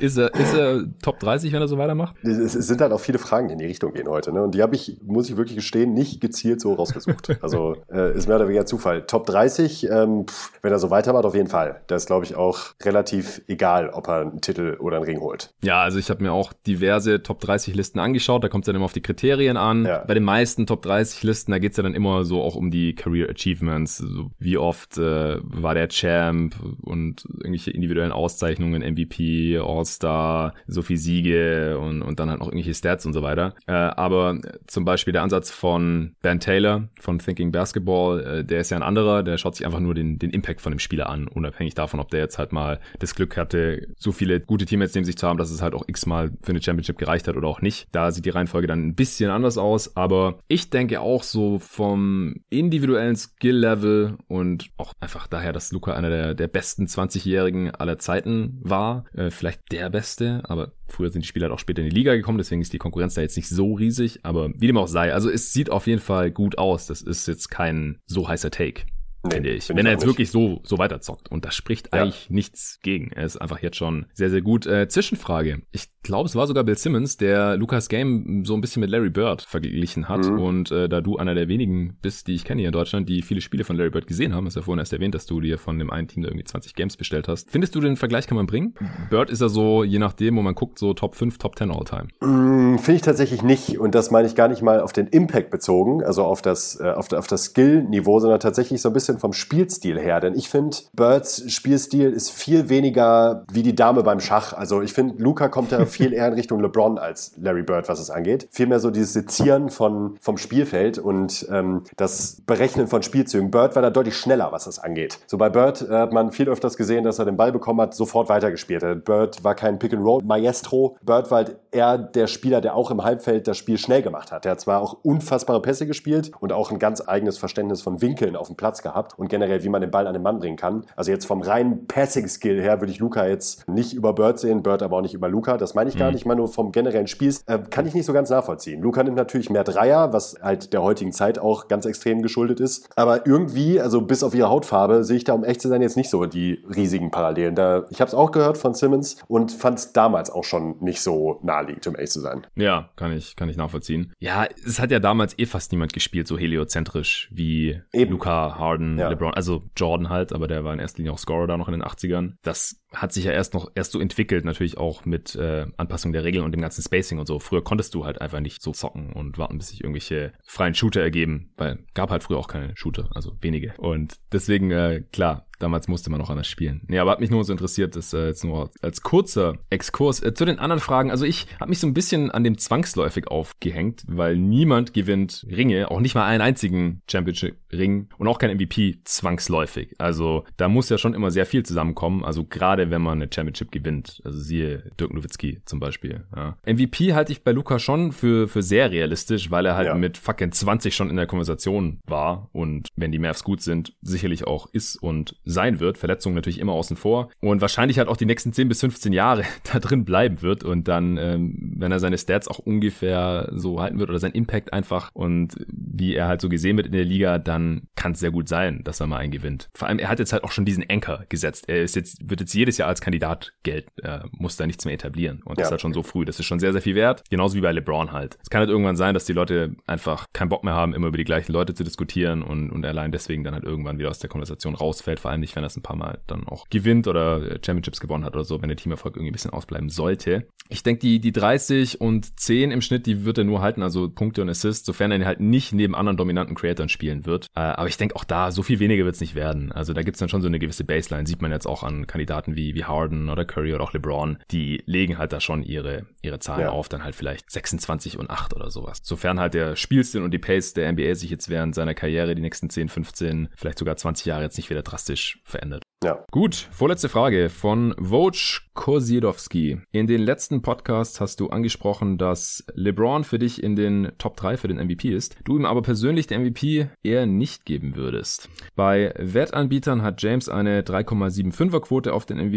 ist, er, ist er Top 30, wenn er so weitermacht? Es sind halt auch viele Fragen, die in die Richtung gehen heute. Ne? Und die habe ich, muss ich wirklich gestehen, nicht gezielt so rausgesucht. [LAUGHS] also äh, ist mehr oder weniger Zufall. Top 30, ähm, pff, wenn er so weitermacht, auf jeden Fall. Da ist, glaube ich, auch relativ egal, ob er einen Titel oder einen Ring holt. Ja, also ich habe mir auch diverse Top 30 Listen angeschaut. Da kommt es dann immer auf die Kriterien an. Ja. Bei den meisten Top 30 Listen, da geht es ja dann immer so auch um die Career Achievements. So wie oft äh, war der Champ und irgendwelche individuellen Auszeichnungen, MVP, All-Star, so viel Siege und, und dann halt noch irgendwelche Stats und so weiter. Äh, aber zum Beispiel der Ansatz von Ben Taylor von Thinking Basketball, äh, der ist ja ein anderer, der schaut sich einfach nur den, den Impact von dem Spieler an, unabhängig davon, ob der jetzt halt mal das Glück hatte, so viele gute Teammates neben sich zu haben, dass es halt auch x-mal für eine Championship gereicht hat oder auch nicht. Da sieht die Reihenfolge dann ein bisschen anders aus, aber ich denke auch so vom individuellen Skill-Level und auch einfach daher, dass Luca einer der, der besten 20-Jährigen aller Zeiten war. Äh, vielleicht der Beste, aber früher sind die Spieler halt auch später in die Liga gekommen, deswegen ist die Konkurrenz da jetzt nicht so riesig. Aber wie dem auch sei, also es sieht auf jeden Fall gut aus. Das ist jetzt kein so heißer Take. Nee, finde ich. Wenn er jetzt nicht. wirklich so, so weiterzockt. Und da spricht ja. eigentlich nichts gegen. Er ist einfach jetzt schon sehr, sehr gut. Äh, Zwischenfrage. Ich glaube, es war sogar Bill Simmons, der Lucas Game so ein bisschen mit Larry Bird verglichen hat. Mhm. Und äh, da du einer der wenigen bist, die ich kenne hier in Deutschland, die viele Spiele von Larry Bird gesehen haben, hast ja vorhin erst erwähnt, dass du dir von dem einen Team da irgendwie 20 Games bestellt hast. Findest du den Vergleich kann man bringen? Bird ist ja so, je nachdem, wo man guckt, so Top 5, Top 10 All-Time. Mhm, Finde ich tatsächlich nicht. Und das meine ich gar nicht mal auf den Impact bezogen, also auf das, äh, auf, auf das Skill-Niveau, sondern tatsächlich so ein bisschen vom Spielstil Spielstil her. Denn ich finde, Birds Spielstil ist viel weniger wie die Dame beim Schach. Also ich finde, Luca kommt da [LAUGHS] viel eher in Richtung LeBron als Larry Bird, was es angeht. Vielmehr so dieses Sezieren von, vom Spielfeld und ähm, das Berechnen von Spielzügen. Bird war da deutlich schneller, was das angeht. So bei Bird äh, hat man viel öfters gesehen, dass er den Ball bekommen hat, sofort weitergespielt hat. Bird war kein Pick-and-Roll-Maestro. Bird war halt eher der Spieler, der auch im Halbfeld das Spiel schnell gemacht hat. Der hat zwar auch unfassbare Pässe gespielt und auch ein ganz eigenes Verständnis von Winkeln auf dem Platz gehabt und generell, wie man den Ball an den Mann bringen kann. Also jetzt vom reinen Passing-Skill her würde ich Luca jetzt nicht über Bird sehen, Bird aber auch nicht über Luca. Das meine ich gar mhm. nicht, mal nur vom generellen Spiel. Äh, kann ich nicht so ganz nachvollziehen. Luca nimmt natürlich mehr Dreier, was halt der heutigen Zeit auch ganz extrem geschuldet ist. Aber irgendwie, also bis auf ihre Hautfarbe, sehe ich da, um echt zu sein, jetzt nicht so die riesigen Parallelen. Da, ich habe es auch gehört von Simmons und fand es damals auch schon nicht so naheliegend, um echt zu sein. Ja, kann ich, kann ich nachvollziehen. Ja, es hat ja damals eh fast niemand gespielt, so heliozentrisch wie Eben. Luca, Harden, ja. LeBron, also Jordan halt, aber der war in erster Linie auch Scorer da noch in den 80ern. Das hat sich ja erst noch erst so entwickelt, natürlich auch mit äh, Anpassung der Regeln und dem ganzen Spacing und so. Früher konntest du halt einfach nicht so zocken und warten, bis sich irgendwelche freien Shooter ergeben, weil gab halt früher auch keine Shooter, also wenige. Und deswegen, äh, klar, Damals musste man noch anders spielen. Nee, aber hat mich nur so interessiert, das äh, jetzt nur als kurzer Exkurs. Äh, zu den anderen Fragen, also ich habe mich so ein bisschen an dem zwangsläufig aufgehängt, weil niemand gewinnt Ringe, auch nicht mal einen einzigen Championship-Ring und auch kein MVP zwangsläufig. Also da muss ja schon immer sehr viel zusammenkommen, also gerade wenn man eine Championship gewinnt. Also siehe Dirk Nowitzki zum Beispiel. Ja. MVP halte ich bei Luca schon für, für sehr realistisch, weil er halt ja. mit fucking 20 schon in der Konversation war und wenn die Mavs gut sind, sicherlich auch ist und sein wird. Verletzungen natürlich immer außen vor. Und wahrscheinlich halt auch die nächsten 10 bis 15 Jahre [LAUGHS] da drin bleiben wird. Und dann, ähm, wenn er seine Stats auch ungefähr so halten wird oder sein Impact einfach und wie er halt so gesehen wird in der Liga, dann kann es sehr gut sein, dass er mal einen gewinnt. Vor allem, er hat jetzt halt auch schon diesen Anker gesetzt. Er ist jetzt, wird jetzt jedes Jahr als Kandidat gelten, er muss da nichts mehr etablieren. Und das ist halt schon so früh. Das ist schon sehr, sehr viel wert. Genauso wie bei LeBron halt. Es kann halt irgendwann sein, dass die Leute einfach keinen Bock mehr haben, immer über die gleichen Leute zu diskutieren und, und allein deswegen dann halt irgendwann wieder aus der Konversation rausfällt. Vor allem nicht, wenn er es ein paar Mal dann auch gewinnt oder Championships gewonnen hat oder so, wenn der Teamerfolg irgendwie ein bisschen ausbleiben sollte. Ich denke, die, die 30 und 10 im Schnitt, die wird er nur halten, also Punkte und Assists, sofern er halt nicht neben anderen dominanten Creatoren spielen wird. Äh, aber ich denke auch da, so viel weniger wird es nicht werden. Also da gibt's dann schon so eine gewisse Baseline. Sieht man jetzt auch an Kandidaten wie, wie Harden oder Curry oder auch LeBron. Die legen halt da schon ihre, ihre Zahlen ja. auf, dann halt vielleicht 26 und 8 oder sowas. Sofern halt der Spielstil und die Pace der NBA sich jetzt während seiner Karriere die nächsten 10, 15, vielleicht sogar 20 Jahre jetzt nicht wieder drastisch verändert. Ja. Gut, vorletzte Frage von Woj Kosiedowski. In den letzten Podcasts hast du angesprochen, dass LeBron für dich in den Top 3 für den MVP ist, du ihm aber persönlich den MVP eher nicht geben würdest. Bei Wettanbietern hat James eine 3,75er Quote auf den MVP,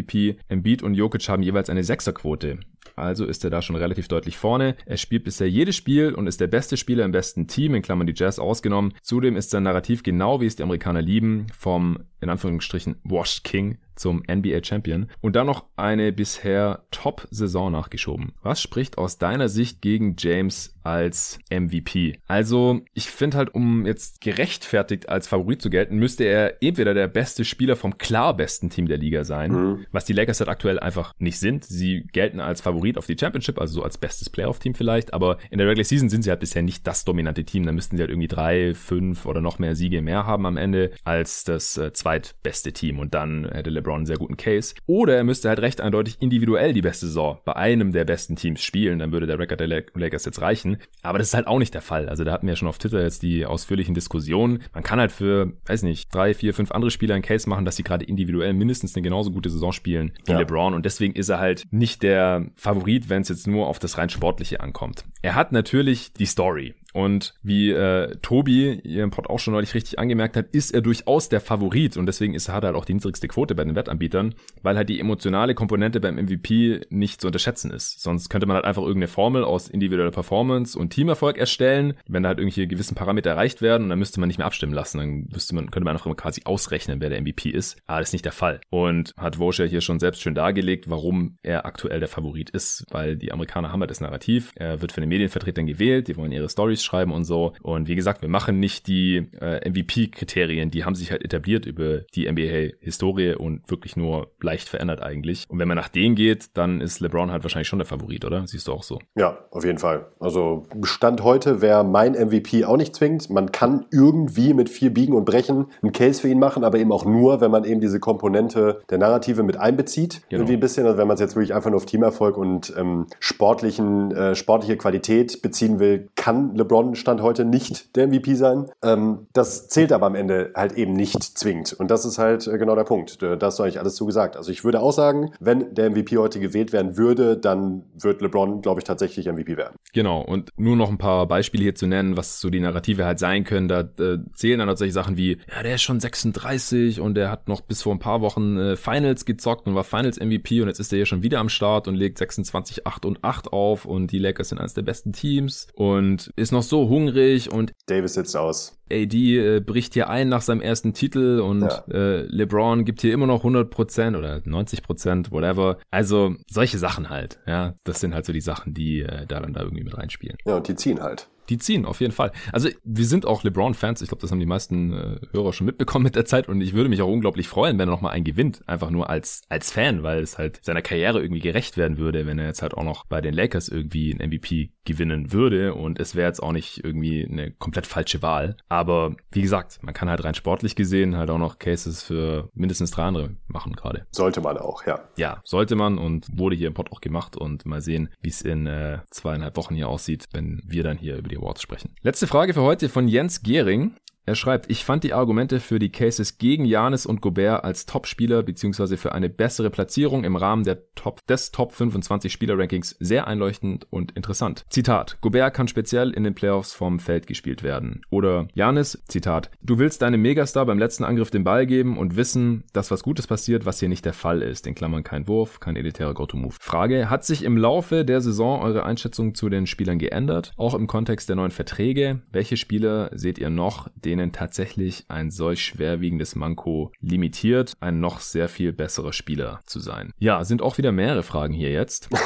Embiid und Jokic haben jeweils eine 6er Quote. Also ist er da schon relativ deutlich vorne. Er spielt bisher jedes Spiel und ist der beste Spieler im besten Team, in Klammern die Jazz ausgenommen. Zudem ist sein Narrativ genau wie es die Amerikaner lieben, vom in Anführungsstrichen Washed King zum NBA Champion und dann noch eine bisher Top-Saison nachgeschoben. Was spricht aus deiner Sicht gegen James als MVP? Also, ich finde halt, um jetzt gerechtfertigt als Favorit zu gelten, müsste er entweder der beste Spieler vom klar besten Team der Liga sein, mhm. was die Lakers halt aktuell einfach nicht sind. Sie gelten als Favorit auf die Championship, also so als bestes Playoff-Team vielleicht, aber in der Regular Season sind sie halt bisher nicht das dominante Team. Da müssten sie halt irgendwie drei, fünf oder noch mehr Siege mehr haben am Ende als das äh, zweitbeste Team und dann hätte LeBron einen sehr guten Case. Oder er müsste halt recht eindeutig individuell die beste Saison bei einem der besten Teams spielen, dann würde der Rekord der Lakers jetzt reichen. Aber das ist halt auch nicht der Fall. Also da hatten wir ja schon auf Twitter jetzt die ausführlichen Diskussionen. Man kann halt für, weiß nicht, drei, vier, fünf andere Spieler einen Case machen, dass sie gerade individuell mindestens eine genauso gute Saison spielen wie ja. LeBron und deswegen ist er halt nicht der Favorit, wenn es jetzt nur auf das rein Sportliche ankommt. Er hat natürlich die Story. Und wie äh, Tobi hier im Pod auch schon neulich richtig angemerkt hat, ist er durchaus der Favorit und deswegen ist, hat er halt auch die niedrigste Quote bei den Wettanbietern, weil halt die emotionale Komponente beim MVP nicht zu unterschätzen ist. Sonst könnte man halt einfach irgendeine Formel aus individueller Performance und Teamerfolg erstellen, wenn da halt irgendwelche gewissen Parameter erreicht werden und dann müsste man nicht mehr abstimmen lassen. Dann müsste man, könnte man einfach quasi ausrechnen, wer der MVP ist. Aber das ist nicht der Fall. Und hat Voscher hier schon selbst schön dargelegt, warum er aktuell der Favorit ist, weil die Amerikaner haben halt das Narrativ. Er wird von den Medienvertretern gewählt, die wollen ihre Stories Stories schreiben und so. Und wie gesagt, wir machen nicht die äh, MVP-Kriterien, die haben sich halt etabliert über die NBA-Historie und wirklich nur leicht verändert eigentlich. Und wenn man nach denen geht, dann ist LeBron halt wahrscheinlich schon der Favorit, oder? Siehst du auch so? Ja, auf jeden Fall. Also Stand heute wäre mein MVP auch nicht zwingend. Man kann irgendwie mit viel Biegen und Brechen einen Case für ihn machen, aber eben auch nur, wenn man eben diese Komponente der Narrative mit einbezieht. Genau. Irgendwie ein bisschen, also wenn man es jetzt wirklich einfach nur auf Teamerfolg und ähm, sportlichen, äh, sportliche Qualität beziehen will, kann LeBron LeBron stand heute nicht der MVP sein. Ähm, das zählt aber am Ende halt eben nicht zwingend. Und das ist halt äh, genau der Punkt. Da hast du eigentlich alles zugesagt. Also ich würde auch sagen, wenn der MVP heute gewählt werden würde, dann wird LeBron, glaube ich, tatsächlich MVP werden. Genau. Und nur noch ein paar Beispiele hier zu nennen, was so die Narrative halt sein können. Da äh, zählen dann tatsächlich Sachen wie, ja, der ist schon 36 und der hat noch bis vor ein paar Wochen äh, Finals gezockt und war Finals MVP und jetzt ist er hier schon wieder am Start und legt 26, 8 und 8 auf und die Lakers sind eines der besten Teams und ist noch so hungrig und Davis sitzt aus. AD äh, bricht hier ein nach seinem ersten Titel und ja. äh, LeBron gibt hier immer noch 100% oder 90%, whatever. Also solche Sachen halt, ja. Das sind halt so die Sachen, die äh, da dann da irgendwie mit reinspielen. Ja, und die ziehen halt die ziehen auf jeden Fall. Also wir sind auch LeBron-Fans. Ich glaube, das haben die meisten äh, Hörer schon mitbekommen mit der Zeit. Und ich würde mich auch unglaublich freuen, wenn er nochmal einen gewinnt. Einfach nur als, als Fan, weil es halt seiner Karriere irgendwie gerecht werden würde, wenn er jetzt halt auch noch bei den Lakers irgendwie ein MVP gewinnen würde. Und es wäre jetzt auch nicht irgendwie eine komplett falsche Wahl. Aber wie gesagt, man kann halt rein sportlich gesehen halt auch noch Cases für mindestens drei andere machen gerade. Sollte man auch, ja. Ja, sollte man und wurde hier im Pod auch gemacht. Und mal sehen, wie es in äh, zweieinhalb Wochen hier aussieht, wenn wir dann hier über die Awards sprechen. Letzte Frage für heute von Jens Gehring. Er schreibt, ich fand die Argumente für die Cases gegen Janis und Gobert als Topspieler beziehungsweise für eine bessere Platzierung im Rahmen der Top, des Top 25 Spieler-Rankings sehr einleuchtend und interessant. Zitat, Gobert kann speziell in den Playoffs vom Feld gespielt werden. Oder Janis, Zitat, du willst deinem Megastar beim letzten Angriff den Ball geben und wissen, dass was Gutes passiert, was hier nicht der Fall ist. In Klammern kein Wurf, kein elitärer Go-To-Move. Frage, hat sich im Laufe der Saison eure Einschätzung zu den Spielern geändert? Auch im Kontext der neuen Verträge? Welche Spieler seht ihr noch, denen tatsächlich ein solch schwerwiegendes Manko limitiert, ein noch sehr viel besserer Spieler zu sein? Ja, sind auch wieder mehrere Fragen hier jetzt. [LAUGHS]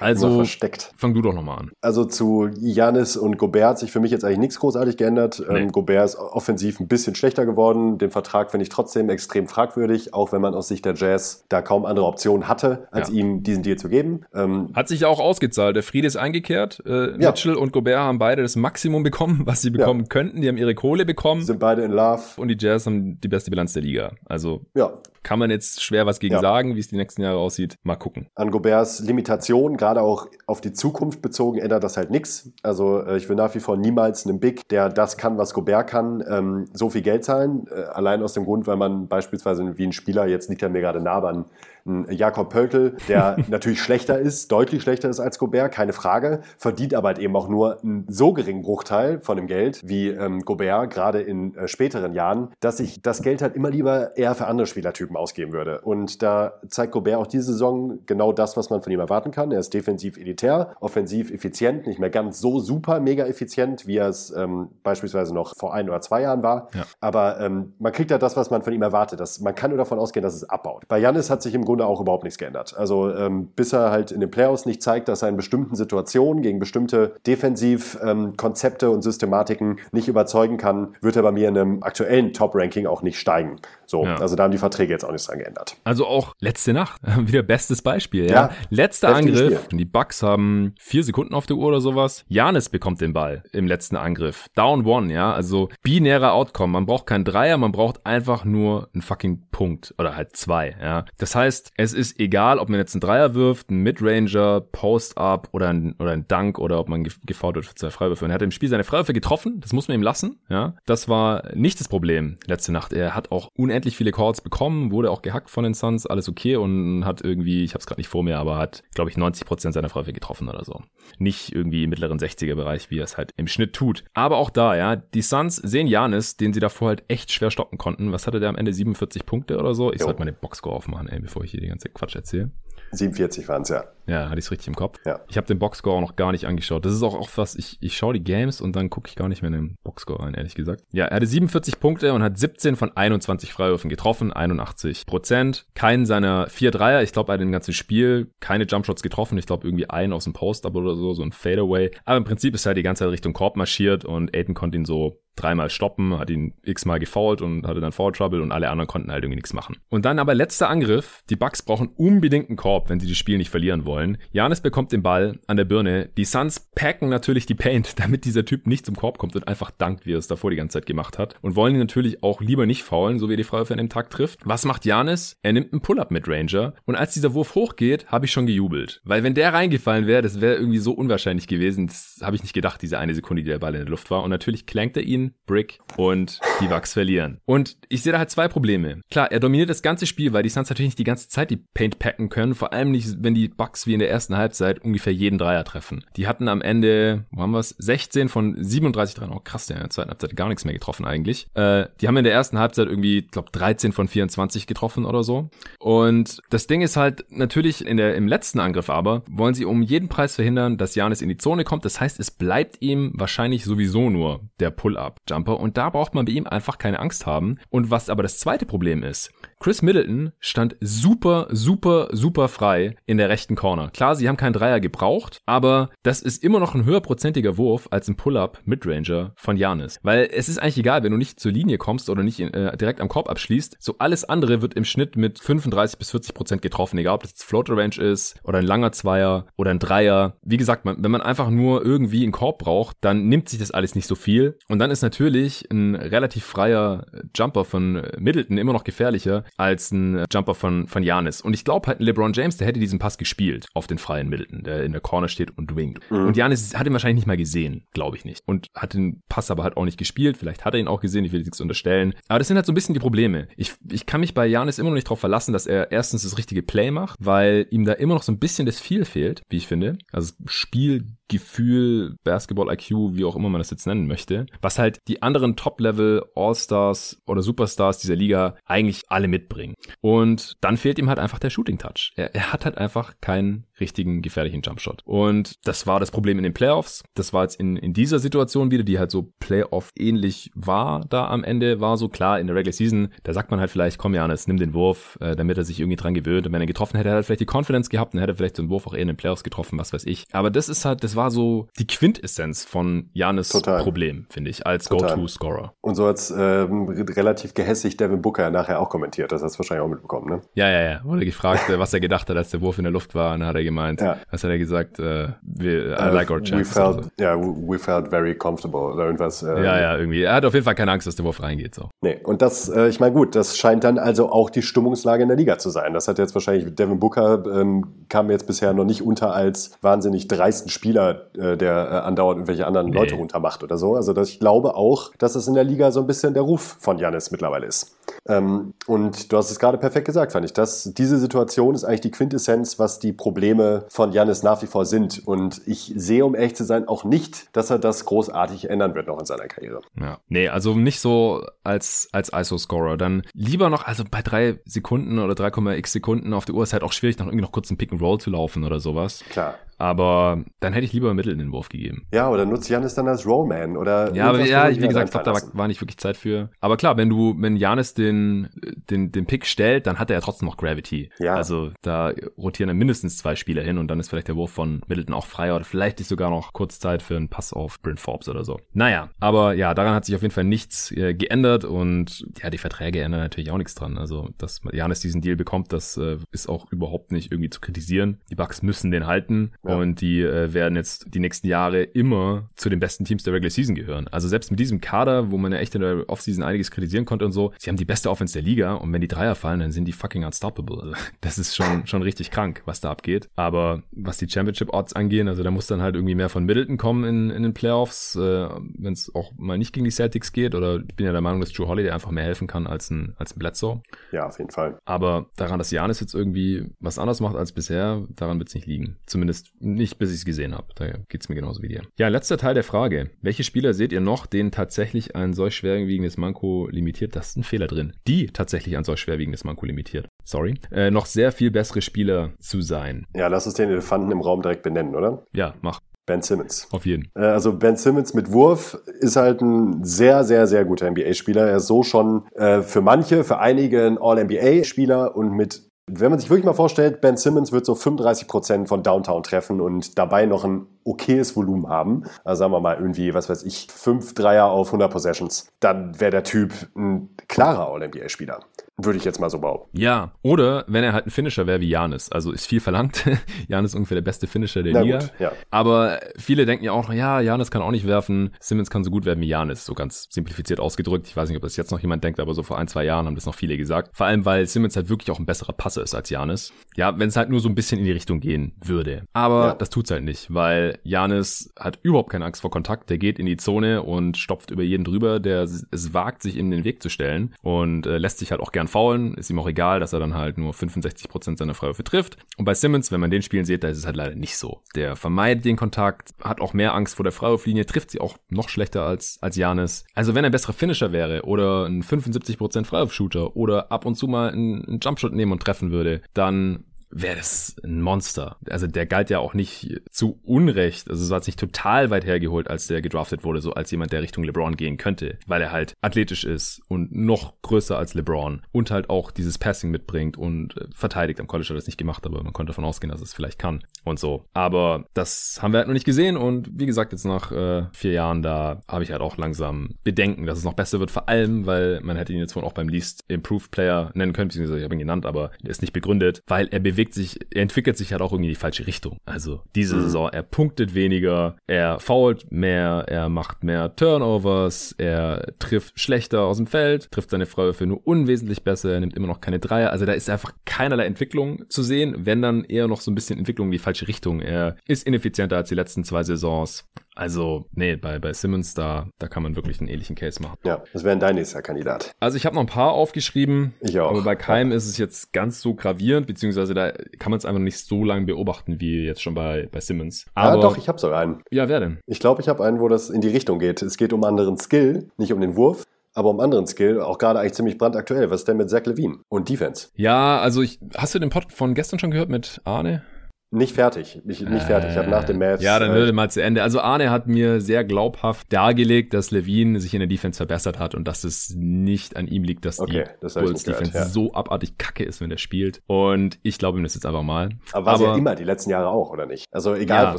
Also, versteckt. fang du doch nochmal an. Also zu Janis und Gobert hat sich für mich jetzt eigentlich nichts großartig geändert. Nee. Ähm, Gobert ist offensiv ein bisschen schlechter geworden. Den Vertrag finde ich trotzdem extrem fragwürdig, auch wenn man aus Sicht der Jazz da kaum andere Optionen hatte, als ja. ihm diesen Deal zu geben. Ähm, hat sich ja auch ausgezahlt. Der Friede ist eingekehrt. Äh, ja. Mitchell und Gobert haben beide das Maximum bekommen, was sie bekommen ja. könnten. Die haben ihre Kohle bekommen. Sind beide in Love. Und die Jazz haben die beste Bilanz der Liga. Also ja. kann man jetzt schwer was gegen sagen, wie es die nächsten Jahre aussieht. Mal gucken. An Goberts Limitation, gerade auch auf die Zukunft bezogen, ändert das halt nichts. Also äh, ich will nach wie vor niemals einem Big, der das kann, was Gobert kann, ähm, so viel Geld zahlen. Äh, allein aus dem Grund, weil man beispielsweise wie ein Spieler, jetzt liegt er mir gerade nah an Jakob Pöltl, der [LAUGHS] natürlich schlechter ist, deutlich schlechter ist als Gobert, keine Frage, verdient aber halt eben auch nur einen so geringen Bruchteil von dem Geld wie ähm, Gobert, gerade in äh, späteren Jahren, dass ich das Geld halt immer lieber eher für andere Spielertypen ausgeben würde. Und da zeigt Gobert auch diese Saison genau das, was man von ihm erwarten kann. Er ist defensiv elitär, offensiv effizient, nicht mehr ganz so super mega effizient, wie er es ähm, beispielsweise noch vor ein oder zwei Jahren war. Ja. Aber ähm, man kriegt halt das, was man von ihm erwartet. Das, man kann nur davon ausgehen, dass es abbaut. Bei Janis hat sich im Grunde Grunde auch überhaupt nichts geändert. Also ähm, bis er halt in den Playoffs nicht zeigt, dass er in bestimmten Situationen gegen bestimmte Defensivkonzepte ähm, und Systematiken nicht überzeugen kann, wird er bei mir in einem aktuellen Top-Ranking auch nicht steigen. So, ja. also da haben die Verträge jetzt auch nichts dran geändert. Also auch letzte Nacht, [LAUGHS] wieder bestes Beispiel. Ja, ja letzter Angriff. Spiel. Die Bucks haben vier Sekunden auf der Uhr oder sowas. Janis bekommt den Ball im letzten Angriff. Down one, ja, also binärer Outcome. Man braucht keinen Dreier, man braucht einfach nur einen fucking Punkt oder halt zwei, ja. Das heißt, es ist egal, ob man jetzt einen Dreier wirft, einen Midranger, Post-Up oder ein, oder ein Dunk oder ob man gefault wird für zwei Freiwürfe. Und er hat im Spiel seine Freiwürfe getroffen, das muss man ihm lassen, ja. Das war nicht das Problem letzte Nacht. Er hat auch unendlich viele Calls bekommen, wurde auch gehackt von den Suns, alles okay und hat irgendwie, ich habe es gerade nicht vor mir, aber hat, glaube ich, 90 Prozent seiner Freiwürfe getroffen oder so. Nicht irgendwie im mittleren 60er-Bereich, wie er es halt im Schnitt tut. Aber auch da, ja, die Suns sehen Janis, den sie davor halt echt schwer stoppen konnten. Was hatte der am Ende? 47 Punkte oder so? Ich jo. sollte den Boxscore aufmachen, ey, bevor ich hier die ganze Quatsch erzähle. 47 waren es, ja. Ja, hatte ich es richtig im Kopf. Ja. Ich habe den Boxscore auch noch gar nicht angeschaut. Das ist auch oft was, ich, ich schaue die Games und dann gucke ich gar nicht mehr in den Boxscore rein, ehrlich gesagt. Ja, er hatte 47 Punkte und hat 17 von 21 Freiwürfen getroffen, 81 Prozent. Keinen seiner vier Dreier, ich glaube, er hat im ganzen Spiel keine Jumpshots getroffen. Ich glaube, irgendwie einen aus dem Post-Up oder so, so ein Fadeaway. Aber im Prinzip ist er die ganze Zeit Richtung Korb marschiert und Aiden konnte ihn so dreimal stoppen, hat ihn x-mal gefault und hatte dann Foul Trouble und alle anderen konnten halt irgendwie nichts machen. Und dann aber letzter Angriff. Die Bucks brauchen unbedingt einen Korb, wenn sie das Spiel nicht verlieren wollen. Janis bekommt den Ball an der Birne. Die Suns packen natürlich die Paint, [LAUGHS] damit dieser Typ nicht zum Korb kommt und einfach dankt, wie er es davor die ganze Zeit gemacht hat. Und wollen ihn natürlich auch lieber nicht faulen, so wie er die Freiwürfe an dem Tag trifft. Was macht Janis? Er nimmt einen Pull-Up mit Ranger. Und als dieser Wurf hochgeht, habe ich schon gejubelt. Weil wenn der reingefallen wäre, das wäre irgendwie so unwahrscheinlich gewesen. Das habe ich nicht gedacht, diese eine Sekunde, die der Ball in der Luft war. Und natürlich klankt er ihn, Brick und die Bucks verlieren. Und ich sehe da halt zwei Probleme. Klar, er dominiert das ganze Spiel, weil die Suns natürlich nicht die ganze Zeit die Paint packen können. Vor allem nicht, wenn die Bucks wie in der ersten Halbzeit ungefähr jeden Dreier treffen. Die hatten am Ende, wo haben wir es? 16 von 37 Dreier. Oh krass, der in der zweiten Halbzeit gar nichts mehr getroffen eigentlich. Äh, die haben in der ersten Halbzeit irgendwie, glaube 13 von 24 getroffen oder so. Und das Ding ist halt natürlich in der, im letzten Angriff aber, wollen sie um jeden Preis verhindern, dass Janis in die Zone kommt. Das heißt, es bleibt ihm wahrscheinlich sowieso nur der Pull-Up-Jumper. Und da braucht man bei ihm einfach keine Angst haben. Und was aber das zweite Problem ist, Chris Middleton stand super, super, super frei in der rechten Corner. Klar, sie haben keinen Dreier gebraucht, aber das ist immer noch ein höherprozentiger Wurf als ein Pull-Up Midranger von Janis. Weil es ist eigentlich egal, wenn du nicht zur Linie kommst oder nicht äh, direkt am Korb abschließt. So alles andere wird im Schnitt mit 35 bis 40 Prozent getroffen, egal ob das Floater Range ist oder ein langer Zweier oder ein Dreier. Wie gesagt, man, wenn man einfach nur irgendwie einen Korb braucht, dann nimmt sich das alles nicht so viel. Und dann ist natürlich ein relativ freier Jumper von Middleton immer noch gefährlicher, als ein Jumper von, von Janis. Und ich glaube halt, LeBron James, der hätte diesen Pass gespielt auf den freien Middleton, der in der Corner steht und winkt. Mhm. Und Janis hat ihn wahrscheinlich nicht mal gesehen, glaube ich nicht. Und hat den Pass aber halt auch nicht gespielt. Vielleicht hat er ihn auch gesehen, ich will nichts unterstellen. Aber das sind halt so ein bisschen die Probleme. Ich, ich kann mich bei Janis immer noch nicht darauf verlassen, dass er erstens das richtige Play macht, weil ihm da immer noch so ein bisschen das Feel fehlt, wie ich finde. Also Spiel Gefühl, Basketball-IQ, wie auch immer man das jetzt nennen möchte, was halt die anderen Top-Level All-Stars oder Superstars dieser Liga eigentlich alle mitbringen. Und dann fehlt ihm halt einfach der Shooting-Touch. Er, er hat halt einfach keinen richtigen gefährlichen Jumpshot. Und das war das Problem in den Playoffs. Das war jetzt in, in dieser Situation wieder, die halt so Playoff-ähnlich war da am Ende, war so klar in der Regular Season, da sagt man halt vielleicht, komm Janis, nimm den Wurf, äh, damit er sich irgendwie dran gewöhnt. Und wenn er getroffen hätte, hätte er halt vielleicht die Confidence gehabt und hätte vielleicht so einen Wurf auch eher in den Playoffs getroffen, was weiß ich. Aber das ist halt, das war so die Quintessenz von Janis Problem, finde ich, als Go-To-Scorer. Und so als ähm, relativ gehässig Devin Booker nachher auch kommentiert. Das hast du wahrscheinlich auch mitbekommen, ne? Ja, ja, ja. Wurde gefragt, äh, was er gedacht hat, als der Wurf in der Luft war. Und dann hat er gemeint, ja. was hat er gesagt? Uh, we, I like our chances. We felt, so. yeah, we felt very comfortable oder irgendwas. Äh, ja, ja, irgendwie. Er hat auf jeden Fall keine Angst, dass der Wurf reingeht. So. Nee, und das, äh, ich meine, gut, das scheint dann also auch die Stimmungslage in der Liga zu sein. Das hat jetzt wahrscheinlich, Devin Booker ähm, kam jetzt bisher noch nicht unter als wahnsinnig dreisten Spieler, äh, der äh, andauernd irgendwelche anderen nee. Leute runtermacht oder so. Also ich glaube auch, dass es in der Liga so ein bisschen der Ruf von Janis mittlerweile ist. Ähm, und du hast es gerade perfekt gesagt, fand ich. Dass diese Situation ist eigentlich die Quintessenz, was die Probleme von Janis nach wie vor sind. Und ich sehe, um ehrlich zu sein, auch nicht, dass er das großartig ändern wird noch in seiner Karriere. Ja. Nee, also nicht so als, als ISO-Scorer. Dann lieber noch, also bei drei Sekunden oder 3,x Sekunden auf der Uhr ist halt auch schwierig, noch irgendwie noch kurz einen Pick and Roll zu laufen oder sowas. Klar. Aber dann hätte ich lieber Mittel in den Wurf gegeben. Ja, oder nutzt Janis dann als Rollman oder. Ja, aber ja, wie gesagt, ich glaube, da war, war, nicht wirklich Zeit für. Aber klar, wenn du, wenn Janis den, den, den Pick stellt, dann hat er ja trotzdem noch Gravity. Ja. Also da rotieren dann mindestens zwei Spieler hin und dann ist vielleicht der Wurf von Middleton auch frei oder vielleicht ist sogar noch kurz Zeit für einen Pass auf Brent Forbes oder so. Naja, aber ja, daran hat sich auf jeden Fall nichts äh, geändert und ja, die Verträge ändern natürlich auch nichts dran. Also, dass Janis diesen Deal bekommt, das äh, ist auch überhaupt nicht irgendwie zu kritisieren. Die Bucks müssen den halten ja. und die äh, werden jetzt die nächsten Jahre immer zu den besten Teams der Regular Season gehören. Also selbst mit diesem Kader, wo man ja echt in der Offseason einiges kritisieren konnte und so, sie haben die beste Offense der Liga und wenn die Dreier fallen, dann sind die fucking unstoppable. Also, [LAUGHS] das ist schon, schon richtig krank, was da abgeht. Aber was die Championship-Odds angehen, also da muss dann halt irgendwie mehr von Middleton kommen in, in den Playoffs, äh, wenn es auch mal nicht gegen die Celtics geht. Oder ich bin ja der Meinung, dass Drew Holiday einfach mehr helfen kann als ein, als ein Bledsoe. Ja, auf jeden Fall. Aber daran, dass Janis jetzt irgendwie was anderes macht als bisher, daran wird es nicht liegen. Zumindest nicht, bis ich es gesehen habe. Da geht's mir genauso wie dir. Ja, letzter Teil der Frage. Welche Spieler seht ihr noch, denen tatsächlich ein solch schwerwiegendes Manko limitiert? Das ist ein Fehler drin. Die tatsächlich ein solch schwerwiegendes Manko limitiert. Sorry. Äh, noch sehr viel bessere Spieler zu sein. Ja, lass uns den Elefanten im Raum direkt benennen, oder? Ja, mach. Ben Simmons. Auf jeden. Äh, also Ben Simmons mit Wurf ist halt ein sehr, sehr, sehr guter NBA-Spieler. Er ist so schon äh, für manche, für einige ein All-NBA-Spieler und mit wenn man sich wirklich mal vorstellt, Ben Simmons wird so 35 Prozent von Downtown treffen und dabei noch ein okayes Volumen haben, also sagen wir mal irgendwie, was weiß ich, 5 Dreier auf 100 Possessions, dann wäre der Typ ein klarer All-NBA-Spieler. Würde ich jetzt mal so bauen. Ja, oder wenn er halt ein Finisher wäre wie Janis. Also ist viel verlangt. [LAUGHS] Janis ist ungefähr der beste Finisher der Na Liga. Gut, ja. Aber viele denken ja auch, ja, Janis kann auch nicht werfen. Simmons kann so gut werden wie Janis. So ganz simplifiziert ausgedrückt. Ich weiß nicht, ob das jetzt noch jemand denkt, aber so vor ein, zwei Jahren haben das noch viele gesagt. Vor allem, weil Simmons halt wirklich auch ein besserer Passer ist als Janis. Ja, wenn es halt nur so ein bisschen in die Richtung gehen würde. Aber ja. das tut's halt nicht, weil Janis hat überhaupt keine Angst vor Kontakt. Der geht in die Zone und stopft über jeden drüber, der es wagt, sich in den Weg zu stellen und äh, lässt sich halt auch gern gern faulen, ist ihm auch egal, dass er dann halt nur 65% seiner Freiwürfe trifft. Und bei Simmons, wenn man den spielen sieht, da ist es halt leider nicht so. Der vermeidet den Kontakt, hat auch mehr Angst vor der Freiwurflinie, trifft sie auch noch schlechter als, als Janis. Also wenn er ein besserer Finisher wäre oder ein 75% Freiwurfshooter oder ab und zu mal einen, einen Jumpshot nehmen und treffen würde, dann wäre das ein Monster. Also der galt ja auch nicht zu Unrecht, also es war jetzt nicht total weit hergeholt, als der gedraftet wurde, so als jemand, der Richtung LeBron gehen könnte, weil er halt athletisch ist und noch größer als LeBron und halt auch dieses Passing mitbringt und äh, verteidigt. Am College hat er das nicht gemacht, aber man konnte davon ausgehen, dass es vielleicht kann und so. Aber das haben wir halt noch nicht gesehen und wie gesagt, jetzt nach äh, vier Jahren, da habe ich halt auch langsam Bedenken, dass es noch besser wird, vor allem, weil man hätte ihn jetzt wohl auch beim Least Improved Player nennen können, beziehungsweise ich habe ihn genannt, aber er ist nicht begründet, weil er bewegt entwickelt sich, er entwickelt sich halt auch irgendwie in die falsche Richtung. Also diese mhm. Saison, er punktet weniger, er fault mehr, er macht mehr Turnovers, er trifft schlechter aus dem Feld, trifft seine Freiwürfe nur unwesentlich besser, er nimmt immer noch keine Dreier. Also da ist einfach keinerlei Entwicklung zu sehen, wenn dann eher noch so ein bisschen Entwicklung in die falsche Richtung. Er ist ineffizienter als die letzten zwei Saisons. Also, nee, bei, bei Simmons, da, da kann man wirklich einen ähnlichen Case machen. Ja, das wäre dein nächster Kandidat. Also ich habe noch ein paar aufgeschrieben. Ich auch. Aber bei keinem ja. ist es jetzt ganz so gravierend, beziehungsweise da kann man es einfach nicht so lange beobachten wie jetzt schon bei, bei Simmons. Aber, ja, doch, ich habe sogar einen. Ja, wer denn? Ich glaube, ich habe einen, wo das in die Richtung geht. Es geht um anderen Skill, nicht um den Wurf aber um anderen Skill, auch gerade eigentlich ziemlich brandaktuell. Was ist denn mit Zach Levine und Defense? Ja, also ich, hast du den Pod von gestern schon gehört mit Arne? Nicht fertig. Ich, nicht äh, fertig. Ich habe nach dem Match. Ja, dann würde mal zu Ende. Also Arne hat mir sehr glaubhaft dargelegt, dass Levine sich in der Defense verbessert hat und dass es nicht an ihm liegt, dass okay, die das Bulls Defense gehört, ja. so abartig kacke ist, wenn der spielt. Und ich glaube ihm das jetzt einfach mal. Aber war sie ja immer die letzten Jahre auch, oder nicht? Also egal, ja. wo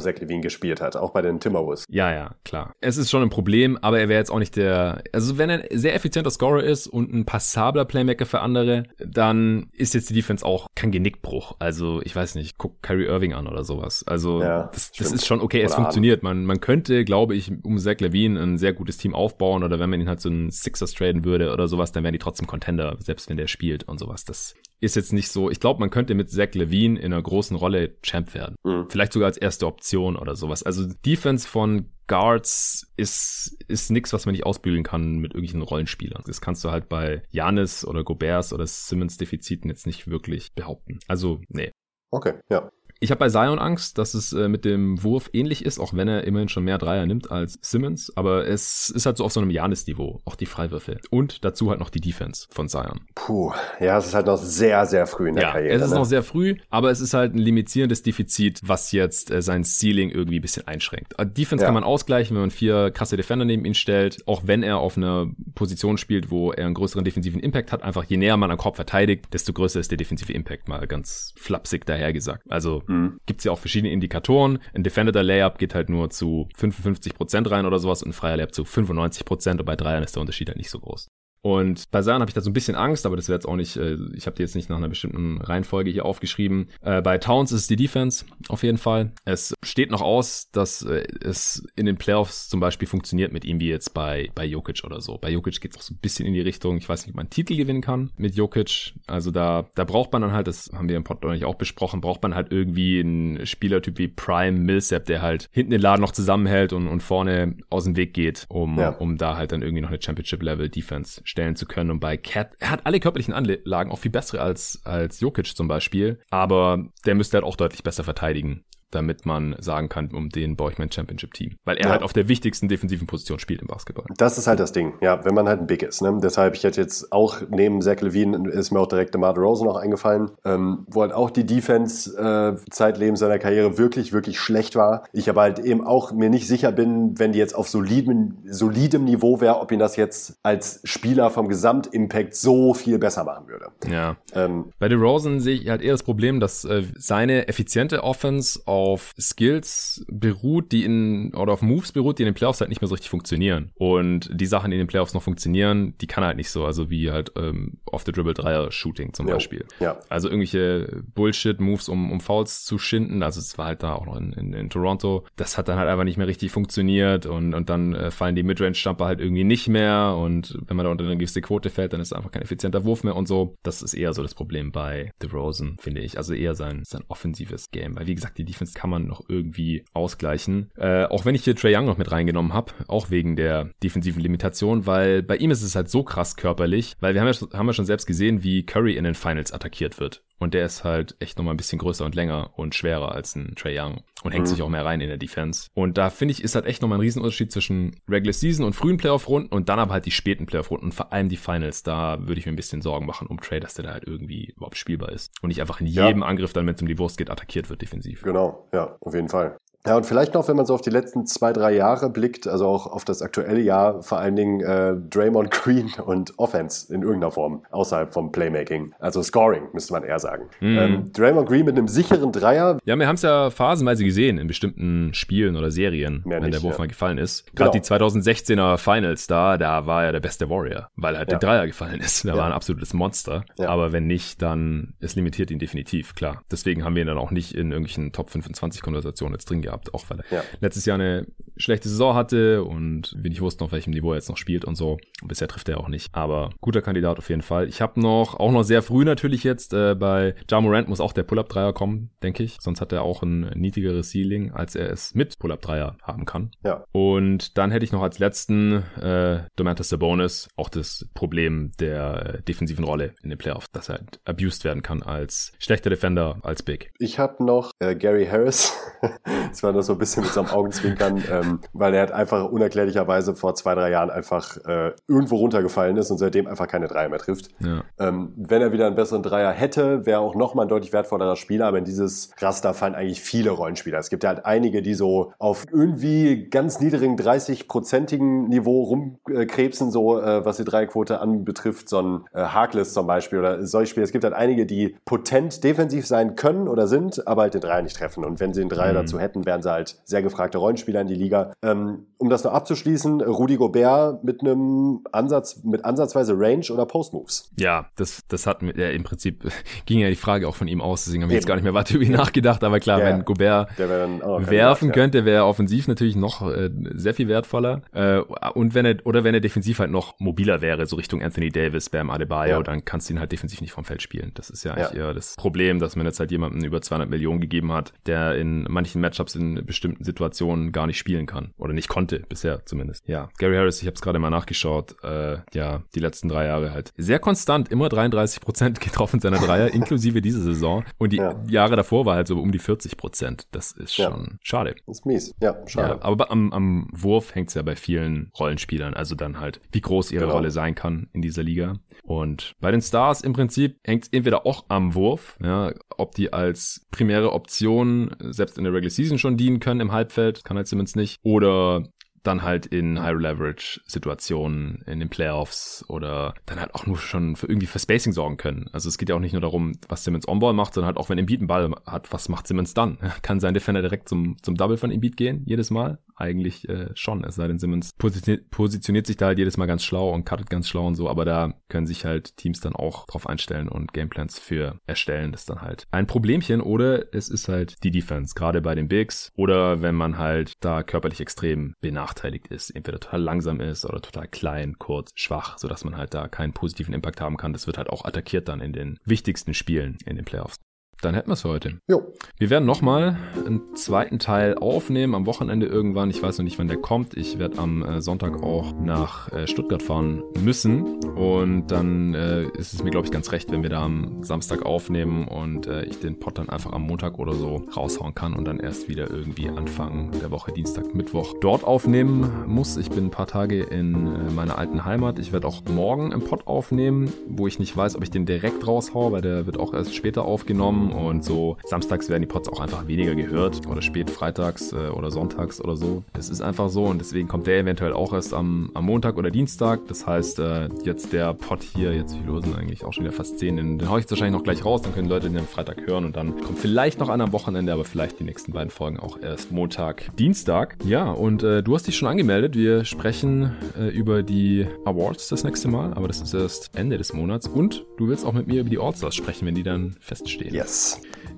Zach Levine gespielt hat, auch bei den Timberwolves. Ja, ja, klar. Es ist schon ein Problem, aber er wäre jetzt auch nicht der, also wenn er ein sehr effizienter Scorer ist und ein passabler Playmaker für andere, dann ist jetzt die Defense auch kein Genickbruch. Also ich weiß nicht, guck Kyrie Irving an oder sowas. Also ja, das, das ist schon okay, es oder funktioniert. Man, man könnte, glaube ich, um Zach Levine ein sehr gutes Team aufbauen oder wenn man ihn halt so einen Sixers traden würde oder sowas, dann wären die trotzdem Contender, selbst wenn der spielt und sowas. Das ist jetzt nicht so. Ich glaube, man könnte mit Zach Levine in einer großen Rolle Champ werden. Mhm. Vielleicht sogar als erste Option oder sowas. Also Defense von Guards ist, ist nix, was man nicht ausbügeln kann mit irgendwelchen Rollenspielern. Das kannst du halt bei Janis oder Gobers oder Simmons Defiziten jetzt nicht wirklich behaupten. Also, nee. Okay, ja. Ich habe bei Zion Angst, dass es äh, mit dem Wurf ähnlich ist, auch wenn er immerhin schon mehr Dreier nimmt als Simmons. Aber es ist halt so auf so einem Janis-Niveau, auch die Freiwürfe. Und dazu halt noch die Defense von Zion. Puh, ja, es ist halt noch sehr, sehr früh in der ja, Karriere. Es ist ne? noch sehr früh, aber es ist halt ein limitierendes Defizit, was jetzt äh, sein Ceiling irgendwie ein bisschen einschränkt. Äh, Defense ja. kann man ausgleichen, wenn man vier krasse Defender neben ihn stellt, auch wenn er auf einer Position spielt, wo er einen größeren defensiven Impact hat. Einfach je näher man am Korb verteidigt, desto größer ist der defensive Impact, mal ganz flapsig dahergesagt. Also mhm. gibt's ja auch verschiedene Indikatoren. Ein Defended Layup geht halt nur zu 55% rein oder sowas und ein freier Layup zu 95% und bei Dreiern ist der Unterschied halt nicht so groß. Und bei Zion habe ich da so ein bisschen Angst, aber das wäre jetzt auch nicht, äh, ich habe die jetzt nicht nach einer bestimmten Reihenfolge hier aufgeschrieben. Äh, bei Towns ist es die Defense auf jeden Fall. Es steht noch aus, dass äh, es in den Playoffs zum Beispiel funktioniert mit ihm wie jetzt bei, bei Jokic oder so. Bei Jokic geht es auch so ein bisschen in die Richtung, ich weiß nicht, ob man einen Titel gewinnen kann mit Jokic. Also da, da braucht man dann halt, das haben wir im Pod auch besprochen, braucht man halt irgendwie einen Spielertyp wie Prime Millsap, der halt hinten den Laden noch zusammenhält und, und vorne aus dem Weg geht, um, ja. um da halt dann irgendwie noch eine Championship-Level-Defense stellen zu können. Und bei Cat, er hat alle körperlichen Anlagen, auch viel bessere als, als Jokic zum Beispiel. Aber der müsste halt auch deutlich besser verteidigen damit man sagen kann, um den baue ich mein Championship-Team. Weil er ja. halt auf der wichtigsten defensiven Position spielt im Basketball. Das ist halt das Ding, ja, wenn man halt ein Big ist. Ne? Deshalb, ich hätte jetzt auch neben Zach Levine, ist mir auch direkt DeMar Rosen noch eingefallen, ähm, wo halt auch die Defense äh, zeitlebens seiner Karriere wirklich, wirklich schlecht war. Ich aber halt eben auch mir nicht sicher bin, wenn die jetzt auf solidem, solidem Niveau wäre, ob ihn das jetzt als Spieler vom Gesamtimpact so viel besser machen würde. Ja. Ähm, Bei Rosen sehe ich halt eher das Problem, dass äh, seine effiziente Offense auf Skills beruht, die in, oder auf Moves beruht, die in den Playoffs halt nicht mehr so richtig funktionieren. Und die Sachen, die in den Playoffs noch funktionieren, die kann halt nicht so, also wie halt ähm, off the dribble Dreier Shooting zum jo. Beispiel. Ja. Also irgendwelche Bullshit Moves, um, um Fouls zu schinden, also es war halt da auch noch in, in, in Toronto, das hat dann halt einfach nicht mehr richtig funktioniert und, und dann äh, fallen die Midrange Jumper halt irgendwie nicht mehr und wenn man da unter eine gewisse Quote fällt, dann ist es einfach kein effizienter Wurf mehr und so. Das ist eher so das Problem bei The Rosen, finde ich. Also eher sein, sein offensives Game, weil wie gesagt, die Defense kann man noch irgendwie ausgleichen. Äh, auch wenn ich hier Trey Young noch mit reingenommen habe, auch wegen der defensiven Limitation, weil bei ihm ist es halt so krass körperlich, weil wir haben ja, haben ja schon selbst gesehen, wie Curry in den Finals attackiert wird. Und der ist halt echt nochmal ein bisschen größer und länger und schwerer als ein Trey Young und hängt mhm. sich auch mehr rein in der Defense. Und da finde ich, ist halt echt nochmal ein Riesenunterschied zwischen Regular Season und frühen Playoff-Runden und dann aber halt die späten Playoff-Runden und vor allem die Finals. Da würde ich mir ein bisschen Sorgen machen um Trey, dass der da halt irgendwie überhaupt spielbar ist und nicht einfach in jedem ja. Angriff dann, wenn es um die Wurst geht, attackiert wird defensiv. Genau, ja, auf jeden Fall. Ja, und vielleicht noch, wenn man so auf die letzten zwei, drei Jahre blickt, also auch auf das aktuelle Jahr, vor allen Dingen äh, Draymond [LAUGHS] Green und Offense in irgendeiner Form, außerhalb vom Playmaking. Also Scoring, müsste man eher sagen. Mm. Ähm, Draymond Green mit einem sicheren Dreier. Ja, wir haben es ja phasenweise gesehen in bestimmten Spielen oder Serien, Mehr wenn nicht, der Wurf ja. mal gefallen ist. Gerade genau. die 2016er Finals da, da war er der beste Warrior, weil halt ja. der Dreier gefallen ist. Der ja. war ein absolutes Monster. Aber wenn nicht, dann es limitiert ihn definitiv, klar. Deswegen haben wir ihn dann auch nicht in irgendwelchen Top 25 Konversationen jetzt drin gehabt gehabt, auch weil er ja. letztes Jahr eine schlechte Saison hatte und wir nicht wussten, auf welchem Niveau er jetzt noch spielt und so. Und bisher trifft er auch nicht. Aber guter Kandidat auf jeden Fall. Ich habe noch, auch noch sehr früh natürlich jetzt, äh, bei Ja Morant muss auch der Pull-Up-Dreier kommen, denke ich. Sonst hat er auch ein niedrigeres Ceiling, als er es mit Pull-Up-Dreier haben kann. Ja. Und dann hätte ich noch als letzten äh, Domantas Sabonis auch das Problem der äh, defensiven Rolle in den Playoffs, dass er halt abused werden kann als schlechter Defender, als Big. Ich habe noch äh, Gary Harris. [LAUGHS] das war das so ein bisschen mit so einem Augenzwinkern, [LAUGHS] ähm, weil er hat einfach unerklärlicherweise vor zwei, drei Jahren einfach äh, irgendwo runtergefallen ist und seitdem einfach keine Dreier mehr trifft. Ja. Ähm, wenn er wieder einen besseren Dreier hätte, wäre auch nochmal ein deutlich wertvollerer Spieler, aber in dieses Raster fallen eigentlich viele Rollenspieler. Es gibt ja halt einige, die so auf irgendwie ganz niedrigen 30-prozentigen Niveau rumkrebsen, so äh, was die Dreierquote anbetrifft, so ein äh, Harkless zum Beispiel oder solche Spieler. Es gibt halt einige, die potent defensiv sein können oder sind, aber halt den Dreier nicht treffen. Und wenn sie den Dreier mhm. dazu hätten, wären wären sie halt sehr gefragte Rollenspieler in die Liga. Ähm, um das noch abzuschließen, Rudi Gobert mit einem Ansatz, mit ansatzweise Range oder Post-Moves. Ja, das, das hat ja, im Prinzip [LAUGHS] ging ja die Frage auch von ihm aus, deswegen haben wir jetzt gar nicht mehr weiter über ihn nachgedacht, aber klar, ja, wenn Gobert werfen könnte, wäre er offensiv natürlich noch äh, sehr viel wertvoller. Äh, und wenn er, oder wenn er defensiv halt noch mobiler wäre, so Richtung Anthony Davis, Bam Adebayo, ja. dann kannst du ihn halt defensiv nicht vom Feld spielen. Das ist ja eigentlich eher das Problem, dass man jetzt halt jemanden über 200 Millionen gegeben hat, der in manchen Matchups in bestimmten Situationen gar nicht spielen kann. Oder nicht konnte, bisher zumindest. Ja, Gary Harris, ich habe es gerade mal nachgeschaut, äh, ja, die letzten drei Jahre halt sehr konstant, immer 33 Prozent [LAUGHS] getroffen seiner Dreier, inklusive diese Saison. Und die ja. Jahre davor war halt so um die 40 Prozent. Das ist schon ja. schade. Das ist mies. Ja, schade. Ja, aber am, am Wurf hängt es ja bei vielen Rollenspielern. Also dann halt, wie groß ihre genau. Rolle sein kann in dieser Liga. Und bei den Stars im Prinzip hängt es entweder auch am Wurf, ja, ob die als primäre Option selbst in der Regular Season schon dienen können im Halbfeld, kann halt Simmons nicht, oder dann halt in High-Leverage-Situationen in den Playoffs oder dann halt auch nur schon für irgendwie für Spacing sorgen können. Also es geht ja auch nicht nur darum, was Simmons on-ball macht, sondern halt auch, wenn Embiid einen Ball hat, was macht Simmons dann? [LAUGHS] Kann sein Defender direkt zum, zum Double von Embiid gehen, jedes Mal? Eigentlich äh, schon, es sei denn, Simmons positioniert, positioniert sich da halt jedes Mal ganz schlau und cuttet ganz schlau und so, aber da können sich halt Teams dann auch drauf einstellen und Gameplans für erstellen. Das ist dann halt ein Problemchen oder es ist halt die Defense, gerade bei den Bigs oder wenn man halt da körperlich extrem benachteiligt benachteiligt ist, entweder total langsam ist oder total klein, kurz, schwach, sodass man halt da keinen positiven Impact haben kann. Das wird halt auch attackiert dann in den wichtigsten Spielen in den Playoffs. Dann hätten wir es für heute. Jo. Wir werden nochmal einen zweiten Teil aufnehmen am Wochenende irgendwann. Ich weiß noch nicht, wann der kommt. Ich werde am äh, Sonntag auch nach äh, Stuttgart fahren müssen. Und dann äh, ist es mir, glaube ich, ganz recht, wenn wir da am Samstag aufnehmen und äh, ich den Pod dann einfach am Montag oder so raushauen kann und dann erst wieder irgendwie Anfang der Woche, Dienstag, Mittwoch dort aufnehmen muss. Ich bin ein paar Tage in äh, meiner alten Heimat. Ich werde auch morgen im Pod aufnehmen, wo ich nicht weiß, ob ich den direkt raushaue, weil der wird auch erst später aufgenommen und so samstags werden die Pods auch einfach weniger gehört oder spät freitags äh, oder sonntags oder so. Das ist einfach so und deswegen kommt der eventuell auch erst am, am Montag oder Dienstag. Das heißt, äh, jetzt der Pod hier, jetzt wie los sind eigentlich auch schon wieder fast 10, den, den haue ich jetzt wahrscheinlich noch gleich raus, dann können Leute den am Freitag hören und dann kommt vielleicht noch einer am Wochenende, aber vielleicht die nächsten beiden Folgen auch erst Montag, Dienstag. Ja, und äh, du hast dich schon angemeldet. Wir sprechen äh, über die Awards das nächste Mal, aber das ist erst Ende des Monats und du willst auch mit mir über die Allstars sprechen, wenn die dann feststehen. Yes.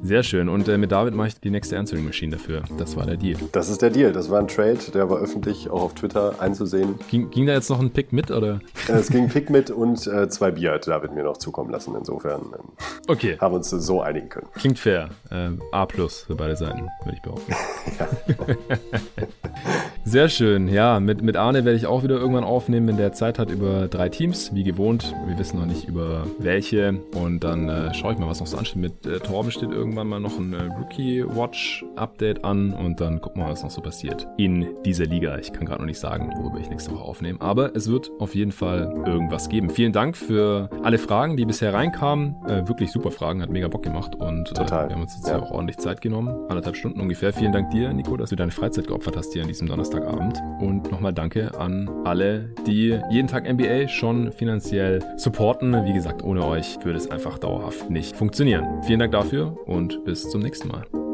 Sehr schön. Und äh, mit David mache ich die nächste Answering Machine dafür. Das war der Deal. Das ist der Deal. Das war ein Trade, der war öffentlich auch auf Twitter einzusehen. Ging, ging da jetzt noch ein Pick mit oder? Äh, es ging ein Pick mit und äh, zwei Bier hat David mir noch zukommen lassen. Insofern ähm, okay. haben wir uns so einigen können. Klingt fair. Ähm, A plus für beide Seiten, würde ich behaupten. [LAUGHS] Sehr schön. Ja, mit, mit Arne werde ich auch wieder irgendwann aufnehmen, wenn der Zeit hat, über drei Teams, wie gewohnt. Wir wissen noch nicht über welche. Und dann äh, schaue ich mal, was noch so ansteht. Mit äh, Torben steht irgendwann mal noch ein äh, Rookie Watch Update an und dann gucken wir mal, was noch so passiert in dieser Liga. Ich kann gerade noch nicht sagen, worüber ich nächste Woche aufnehme. Aber es wird auf jeden Fall irgendwas geben. Vielen Dank für alle Fragen, die bisher reinkamen. Äh, wirklich super Fragen, hat mega Bock gemacht und äh, wir haben uns jetzt ja. auch ordentlich Zeit genommen. Anderthalb Stunden ungefähr. Vielen Dank dir, Nico, dass du deine Freizeit geopfert hast hier an diesem Donnerstag. Donnerstagabend. Und nochmal danke an alle, die jeden Tag NBA schon finanziell supporten. Wie gesagt, ohne euch würde es einfach dauerhaft nicht funktionieren. Vielen Dank dafür und bis zum nächsten Mal.